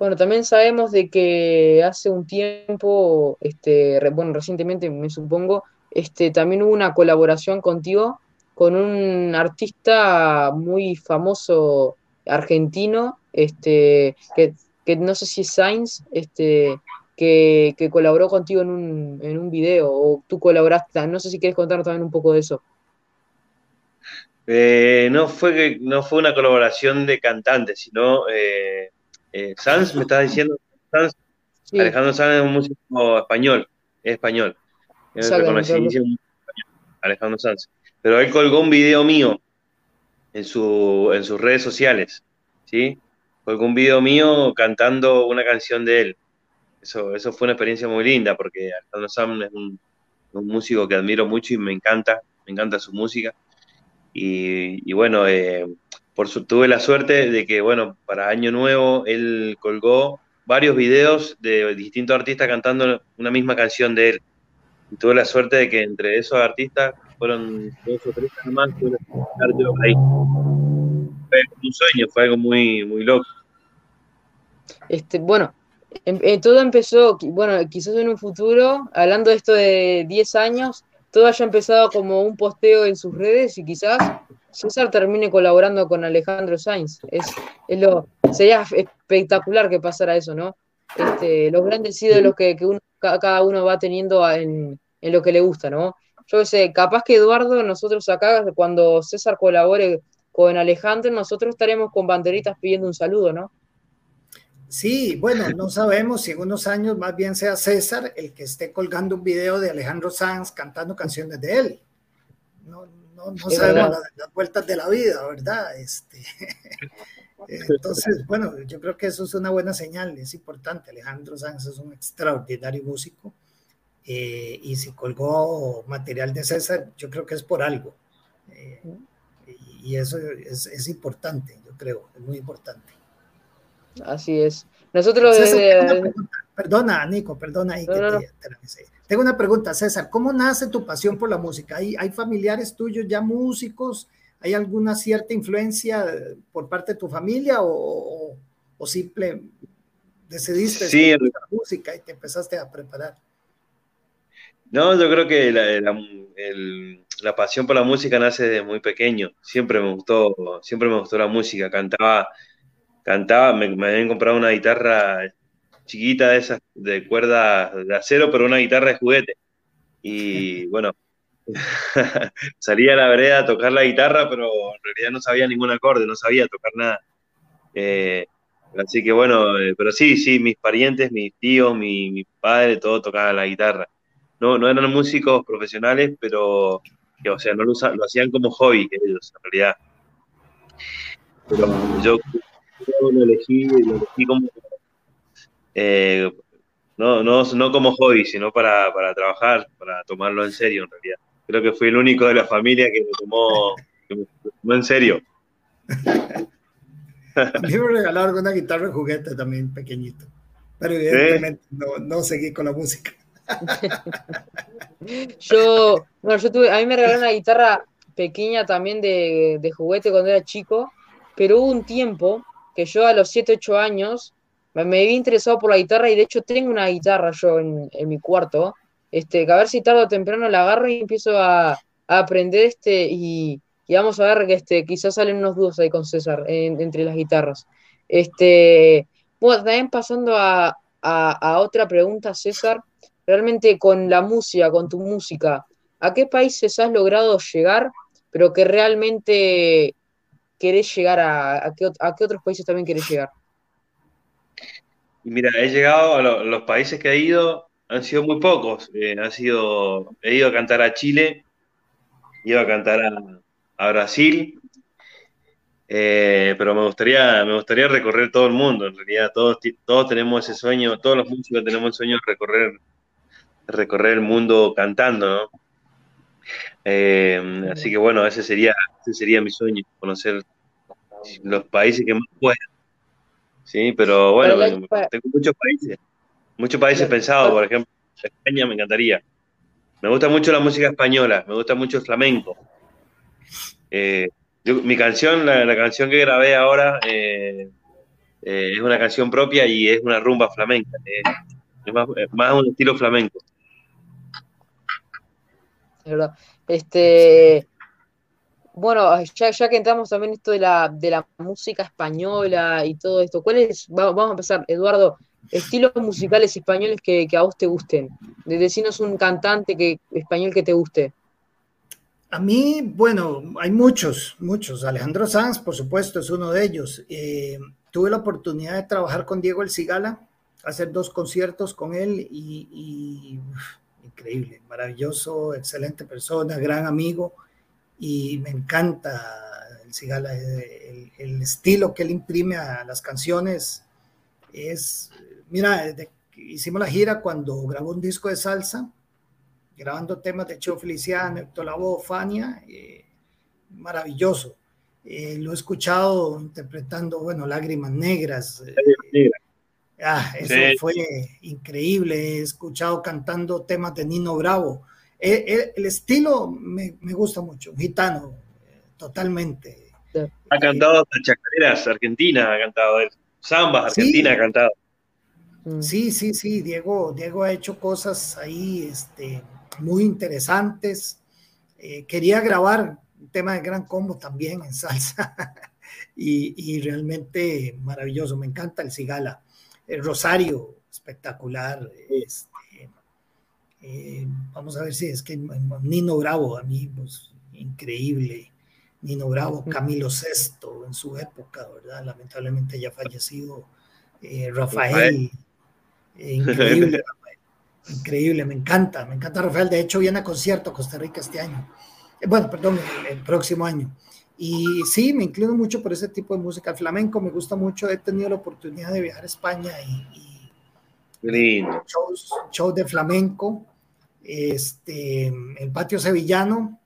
Bueno, también sabemos de que hace un tiempo, este, bueno, recientemente me supongo, este, también hubo una colaboración contigo con un artista muy famoso argentino, este, que, no sé si es Sainz, este, que, colaboró contigo en un, en un video, o tú colaboraste, no sé si quieres contarnos también un poco de eso. Eh, no, fue, no fue una colaboración de cantantes, sino eh, eh, Sanz, me estás diciendo, Alejandro Sanz es un músico español, es español, es reconocidísimo Alejandro Sanz. Pero él colgó un video mío en, su, en sus redes sociales, ¿sí? Colgó un video mío cantando una canción de él. Eso, eso fue una experiencia muy linda porque Alejandro Sanz es un, músico que admiro mucho y me encanta, me encanta su música. Y, bueno, eh, por su, tuve la suerte de que, bueno, para Año Nuevo él colgó varios videos de distintos artistas cantando una misma canción de él. Y tuve la suerte de que entre esos artistas fueron dos o tres más, estar yo ahí. Fue un sueño, fue algo muy, muy loco. Este, bueno, em, eh, todo empezó, bueno, quizás en un futuro, hablando de esto de 10 años, todo haya empezado como un posteo en sus redes y quizás César termine colaborando con Alejandro Sainz. Es, lo, sería espectacular que pasara eso, ¿no? Este, los grandes ídolos que, que uno, cada uno va teniendo en, en, lo que le gusta, ¿no? Yo sé, capaz que Eduardo, nosotros acá, cuando César colabore con Alejandro, nosotros estaremos con banderitas pidiendo un saludo, ¿no? Sí, bueno, no sabemos si en unos años más bien sea César el que esté colgando un video de Alejandro Sanz cantando canciones de él. No, no, no sabemos las, vueltas de la vida, ¿verdad? Este, entonces, bueno, yo creo que eso es una buena señal, es importante. Alejandro Sanz es un extraordinario músico eh, y si colgó material de César, yo creo que es por algo. Eh, y eso es, es importante, yo creo, es muy importante. Así es. Nosotros Perdona, Nico, perdona ahí Tengo una pregunta, César. ¿Cómo nace tu pasión por la música? ¿Hay, ¿Hay familiares tuyos ya músicos? ¿Hay alguna cierta influencia por parte de tu familia o, o simple decidiste sí, la música y te empezaste a preparar? No, yo creo que la, la, pasión por la música nace desde muy pequeño. Siempre me gustó, siempre me gustó la música. Cantaba cantaba, me, habían comprado una guitarra chiquita de esas de cuerda de acero, pero una guitarra de juguete. Y bueno, salía a la vereda a tocar la guitarra, pero en realidad no sabía ningún acorde, no sabía tocar nada. Eh, así que bueno, eh, pero sí, sí, mis parientes, mis tíos, mi, mi padre, todo tocaban la guitarra. No, no eran músicos profesionales, pero o sea, no lo, lo hacían como hobby ellos, en realidad. Pero yo lo elegí, lo elegí como, eh, no, no, no como hobby, sino para, para, trabajar, para tomarlo en serio en realidad. Creo que fui el único de la familia que me tomó, que me tomó en serio. A mí me regalaron una guitarra de juguete también pequeñito, pero evidentemente no, no seguí con la música. yo, bueno, yo tuve, a mí me regalaron una guitarra pequeña también de, de juguete cuando era chico, pero hubo un tiempo que yo a los 7, 8 años me, había interesado por la guitarra y de hecho tengo una guitarra yo en, mi cuarto, este, que a ver si tarde o temprano la agarro y empiezo a, aprender este y, y, vamos a ver que este, quizás salen unos dudos ahí con César entre las guitarras. Este, bueno, también pasando a, a, otra pregunta, César, realmente con la música, con tu música, ¿a qué países has logrado llegar, pero que realmente querés llegar a, a, qué, otros países también querés llegar? Y mira, he llegado a los países que he ido, han sido muy pocos. Eh, sido, he ido a cantar a Chile, he ido a cantar a, Brasil, eh, pero me gustaría, me gustaría recorrer todo el mundo. En realidad, todos, todos tenemos ese sueño, todos los músicos tenemos el sueño de recorrer, recorrer el mundo cantando, ¿no? Eh, así que bueno, ese sería, ese sería mi sueño, conocer los países que más pueda. Sí, pero bueno, tengo muchos países, muchos países pensados, por ejemplo, España me encantaría. Me gusta mucho la música española, me gusta mucho el flamenco. Eh, mi canción, la, canción que grabé ahora, eh, es una canción propia y es una rumba flamenca. es más, más un estilo flamenco. Este, bueno, ya, que entramos también esto de la, de la música española y todo esto, ¿cuáles, vamos a empezar, Eduardo, estilos musicales españoles que, a vos te gusten? Un cantante que, español que te guste. A mí, bueno, hay muchos, muchos. Alejandro Sanz, por supuesto, es uno de ellos. Eh, tuve la oportunidad de trabajar con Diego El Cigala, hacer dos conciertos con él y increíble, maravilloso, excelente persona, gran amigo y me encanta el Cigala, el, estilo que él imprime a las canciones es, mira, hicimos la gira cuando grabó un disco de salsa, grabando temas de Cheo Feliciano, Héctor Lavoe, Fania, eh, maravilloso. Eh, lo he escuchado interpretando, bueno, Lágrimas Negras. Eh, Ah, eso fue increíble. He escuchado cantando temas de Nino Bravo. El, estilo me, me, gusta mucho, gitano, totalmente. Ha cantado chacareras Argentina, ha cantado él. Zambas Argentina ha cantado. Mm. Sí, sí, sí, Diego, Diego ha hecho cosas ahí este, muy interesantes. Eh, quería grabar un tema de gran combo también en salsa y, realmente maravilloso. Me encanta el Cigala. El Rosario, espectacular. Este, eh, vamos a ver si es que Nino Bravo, a mí, pues, increíble. Nino Bravo, Camilo VI en su época, ¿verdad? Lamentablemente ya fallecido. Eh, Rafael, eh, increíble, increíble, me encanta, me encanta Rafael. De hecho, viene a concierto a Costa Rica este año. Bueno, perdón, el, próximo año. Y sí, me inclino mucho por ese tipo de música. El flamenco me gusta mucho. He tenido la oportunidad de viajar a España y, y shows, de flamenco. Este, el patio sevillano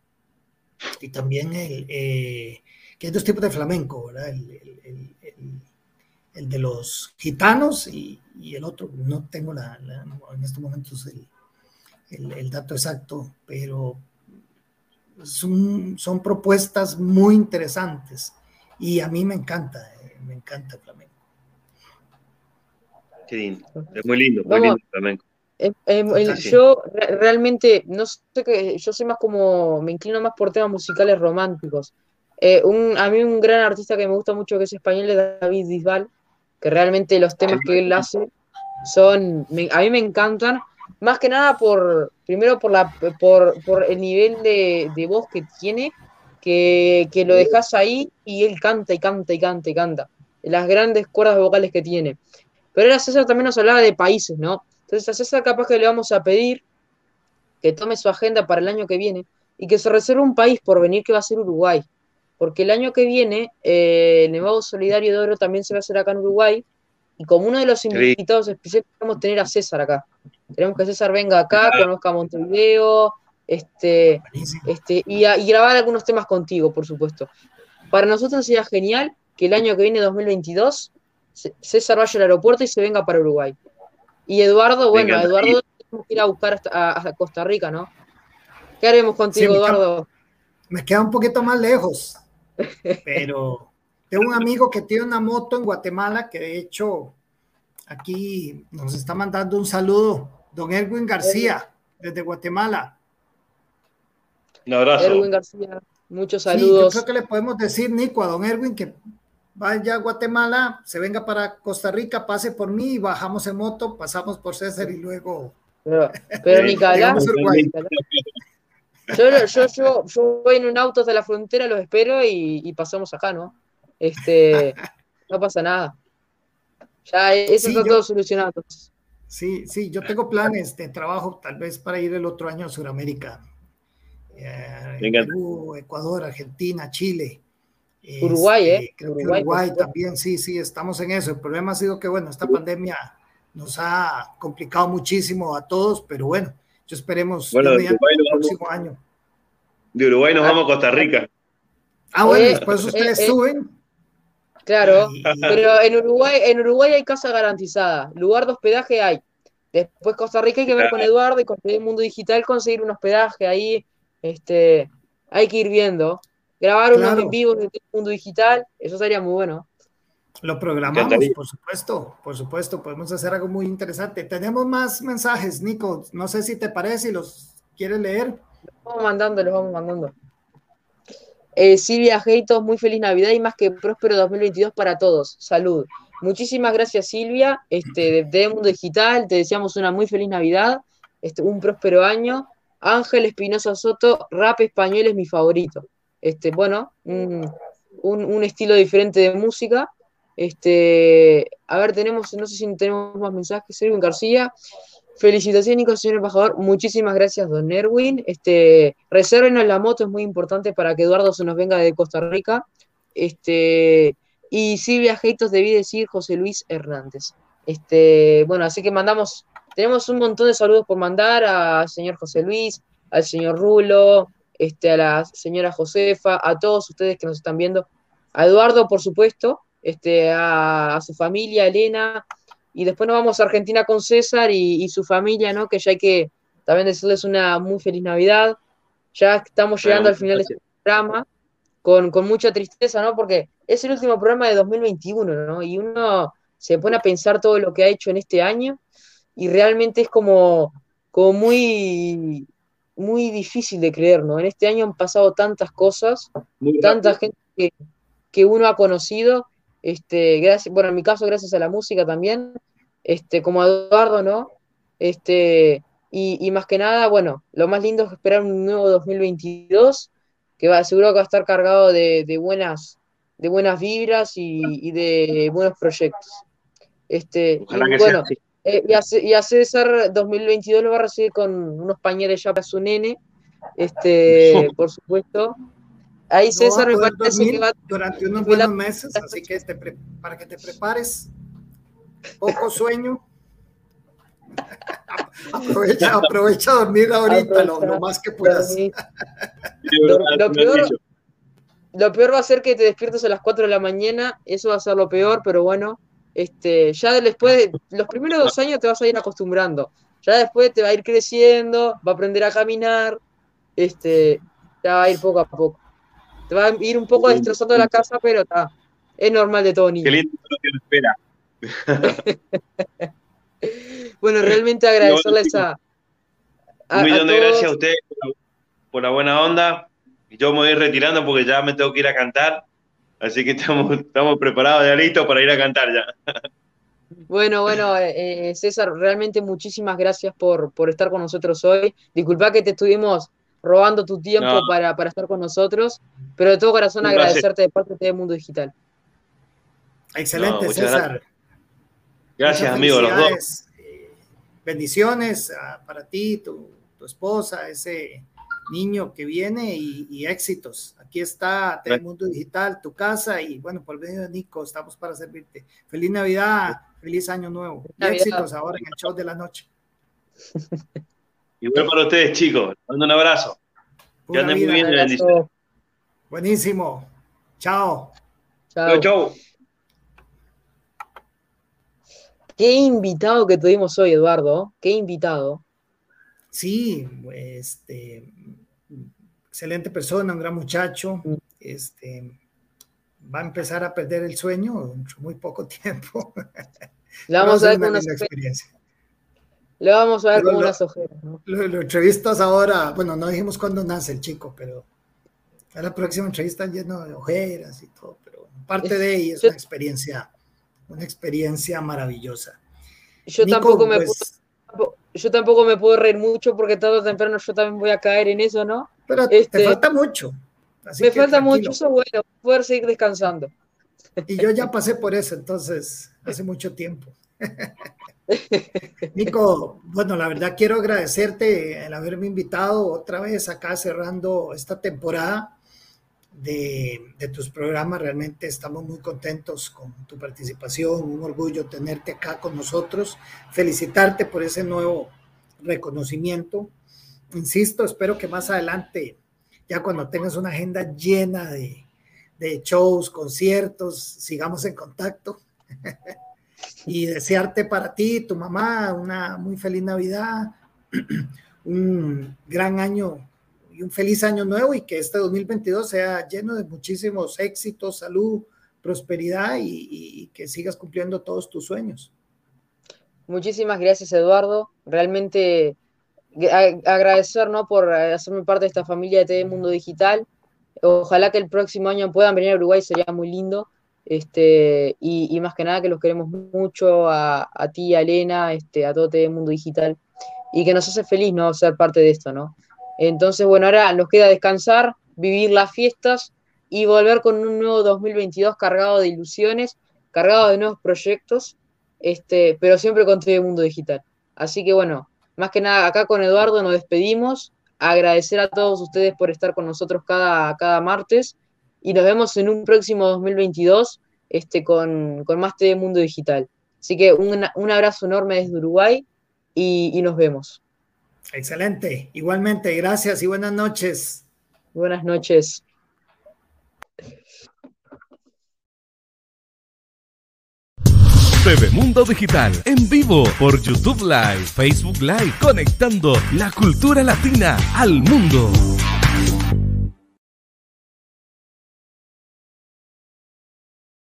y también el, eh, que hay dos tipos de flamenco, ¿verdad? el, el de los gitanos y, el otro, no tengo la, en estos momentos el, el, dato exacto, pero son, son propuestas muy interesantes y a mí me encanta, eh, me encanta el flamenco. Qué lindo, es muy lindo, muy lindo el flamenco. Eh, eh, yo realmente, no sé que yo soy más como, me inclino más por temas musicales románticos. un, a mí un gran artista que me gusta mucho que es español es David Bisbal, que realmente los temas que él hace son, a mí me encantan, más que nada por, primero por, la, por, por el nivel de, voz que tiene, que, lo dejas ahí y él canta y canta y canta y canta, las grandes cuerdas vocales que tiene. Pero a César también nos hablaba de países, ¿no? Entonces a César capaz que le vamos a pedir que tome su agenda para el año que viene y que se reserve un país por venir que va a ser Uruguay porque el año que viene eh, Nevado Solidario de Oro también se va a hacer acá en Uruguay, y como uno de los invitados especiales queremos tener a César acá. Queremos que César venga acá, conozca Montevideo, este, este, y, grabar algunos temas contigo, por supuesto. Para nosotros sería genial que el año que viene, 2022, César vaya al aeropuerto y se venga para Uruguay. Y Eduardo, bueno, Eduardo tenemos que ir a buscar hasta, Costa Rica, ¿no? ¿Qué haremos contigo, Eduardo? Me queda un poquito más lejos. Pero tengo un amigo que tiene una moto en Guatemala que de hecho aquí nos está mandando un saludo, don Erwin García, desde Guatemala. Un abrazo. Erwin García, muchos saludos. yo creo que le podemos decir, Nico, a don Erwin que vaya a Guatemala, se venga para Costa Rica, pase por mí y bajamos en moto, pasamos por César y luego. Pero, pero Nicolás, yo, yo, yo, yo, voy en un auto de la frontera, los espero y, pasamos acá, ¿no? Este, no pasa nada. Ya eso está todo solucionado. Sí, sí, yo tengo planes de trabajo tal vez para ir el otro año a Sudamérica. Eh, Perú, Ecuador, Argentina, Chile. Uruguay, ¿eh? Uruguay, Uruguay también, sí, sí, estamos en eso. El problema ha sido que, bueno, esta pandemia nos ha complicado muchísimo a todos, pero bueno, yo esperemos bueno, de Uruguay el próximo año. De Uruguay nos vamos a Costa Rica. Ah, bueno, después ustedes eh, eh, suben. Claro, pero en Uruguay, en Uruguay hay casa garantizada, lugar de hospedaje hay. Después Costa Rica hay que ver con Eduardo y con el mundo digital conseguir un hospedaje ahí. Este, hay que ir viendo. Grabar unos en vivo en el mundo digital, eso sería muy bueno. Lo programamos, por supuesto, por supuesto, podemos hacer algo muy interesante. Tenemos más mensajes, Nico, no sé si te parece, y los quieres leer. Los vamos mandando, los vamos mandando. Eh, Silvia Heitos, muy feliz Navidad y más que próspero 2022 para todos. Salud. Muchísimas gracias, Silvia, este, de, Mundo Digital. Te deseamos una muy feliz Navidad, este, un próspero año. Ángel Espinosa Soto, rap español es mi favorito. Este, bueno, un, un estilo diferente de música. Este, a ver, tenemos, no sé si tenemos más mensajes. Erwin García. Felicitaciones, señor embajador. Muchísimas gracias, don Erwin. Este, resérvenos la moto, es muy importante para que Eduardo se nos venga de Costa Rica. Este, y Silvia Heitos debí decir José Luis Hernández. Este, bueno, así que mandamos, tenemos un montón de saludos por mandar al señor José Luis, al señor Rulo, este, a la señora Josefa, a todos ustedes que nos están viendo, a Eduardo, por supuesto, este, a, su familia, Elena, y después nos vamos a Argentina con César y, su familia, ¿no? Que ya hay que, también decirles una muy feliz Navidad. Ya estamos llegando al final de este programa con, con, mucha tristeza, ¿no? Porque es el último programa de 2021, ¿no? Y uno se pone a pensar todo lo que ha hecho en este año y realmente es como, como muy, muy difícil de creer, ¿no? En este año han pasado tantas cosas, tanta gente que, que, uno ha conocido, este, gracias, bueno, en mi caso, gracias a la música también, este, como Eduardo, ¿no? Este, y, más que nada, bueno, lo más lindo es esperar un nuevo 2022, que va, seguro que va a estar cargado de, buenas, de buenas vibras y, de buenos proyectos. Este, y, bueno, eh, y, a, César 2022 lo va a recibir con unos pañales ya para su nene, este, por supuesto. Ahí César me parece que va durante unos buenos meses, así que para que te prepares, poco sueño. aprovecha, aprovecha a dormir ahorita lo, más que puedas. Lo, peor, lo peor va a ser que te despiertes a las 4 de la mañana, eso va a ser lo peor, pero bueno, este, ya después, de, los primeros dos años te vas a ir acostumbrando, ya después te va a ir creciendo, va a aprender a caminar, este, ya va a ir poco a poco. Te va a ir un poco destrozando la casa, pero está, es normal de todo niño. Qué lindo lo que espera. bueno, realmente agradecerles a, a, Un millón de gracias a ustedes por la buena onda. Yo me voy retirando porque ya me tengo que ir a cantar. Así que estamos, estamos preparados, ya listos para ir a cantar ya. Bueno, bueno, eh, eh, César, realmente muchísimas gracias por, por, estar con nosotros hoy. Disculpa que te estuvimos robando tu tiempo para, para, estar con nosotros, pero de todo corazón agradecerte de parte de Mundo Digital. Excelente, César. Gracias, amigos, los dos. Eh, bendiciones ah, para ti, tu, tu esposa, ese niño que viene y, éxitos. Aquí está Telemundo Digital, tu casa y bueno, por medio de Nico estamos para servirte. Feliz Navidad, feliz Año Nuevo y éxitos ahora en el show de la noche. Igual para ustedes, chicos. Mando un abrazo. Que anden muy bien. Buenísimo. Chao. Chao. Chao. Qué invitado que tuvimos hoy, Eduardo. Qué invitado. Sí, este, excelente persona, un gran muchacho. Mm. Este, va a empezar a perder el sueño en muy poco tiempo. Le vamos a ver una experiencia. Le vamos a ver como unas ojeras. Lo, entrevistas ahora, bueno, no dijimos cuándo nace el chico, pero a la próxima entrevista lleno de ojeras y todo, pero parte de ella es una experiencia, una experiencia maravillosa. Yo tampoco me pues, yo tampoco me puedo reír mucho porque todo temprano yo también voy a caer en eso, ¿no? Pero te este, falta mucho. me falta mucho, eso bueno, poder seguir descansando. Y yo ya pasé por eso, entonces, hace mucho tiempo. Nico, bueno, la verdad quiero agradecerte el haberme invitado otra vez acá cerrando esta temporada de, tus programas. Realmente estamos muy contentos con tu participación, un orgullo tenerte acá con nosotros, felicitarte por ese nuevo reconocimiento. Insisto, espero que más adelante, ya cuando tengas una agenda llena de, de shows, conciertos, sigamos en contacto. y desearte para ti, tu mamá, una muy feliz Navidad, un gran año y un feliz año nuevo y que este 2022 sea lleno de muchísimos éxitos, salud, prosperidad y, que sigas cumpliendo todos tus sueños. Muchísimas gracias, Eduardo. Realmente agradecer ¿no? por hacerme parte de esta familia de TV Mundo Digital. Ojalá que el próximo año puedan venir a Uruguay, sería muy lindo. Este, y, más que nada que los queremos mucho a, a ti, a Elena, este, a todo TV Mundo Digital, y que nos hace feliz ¿no? ser parte de esto, ¿no? Entonces, bueno, ahora nos queda descansar, vivir las fiestas y volver con un nuevo 2022 cargado de ilusiones, cargado de nuevos proyectos, este, pero siempre con todo el mundo digital. Así que bueno, más que nada acá con Eduardo nos despedimos, agradecer a todos ustedes por estar con nosotros cada, cada martes y nos vemos en un próximo 2022 este, con, con más TV Mundo Digital. Así que un, un abrazo enorme desde Uruguay y, y nos vemos. Excelente. Igualmente, gracias y buenas noches. Buenas noches. TV Mundo Digital en vivo por YouTube Live, Facebook Live, conectando la cultura latina al mundo.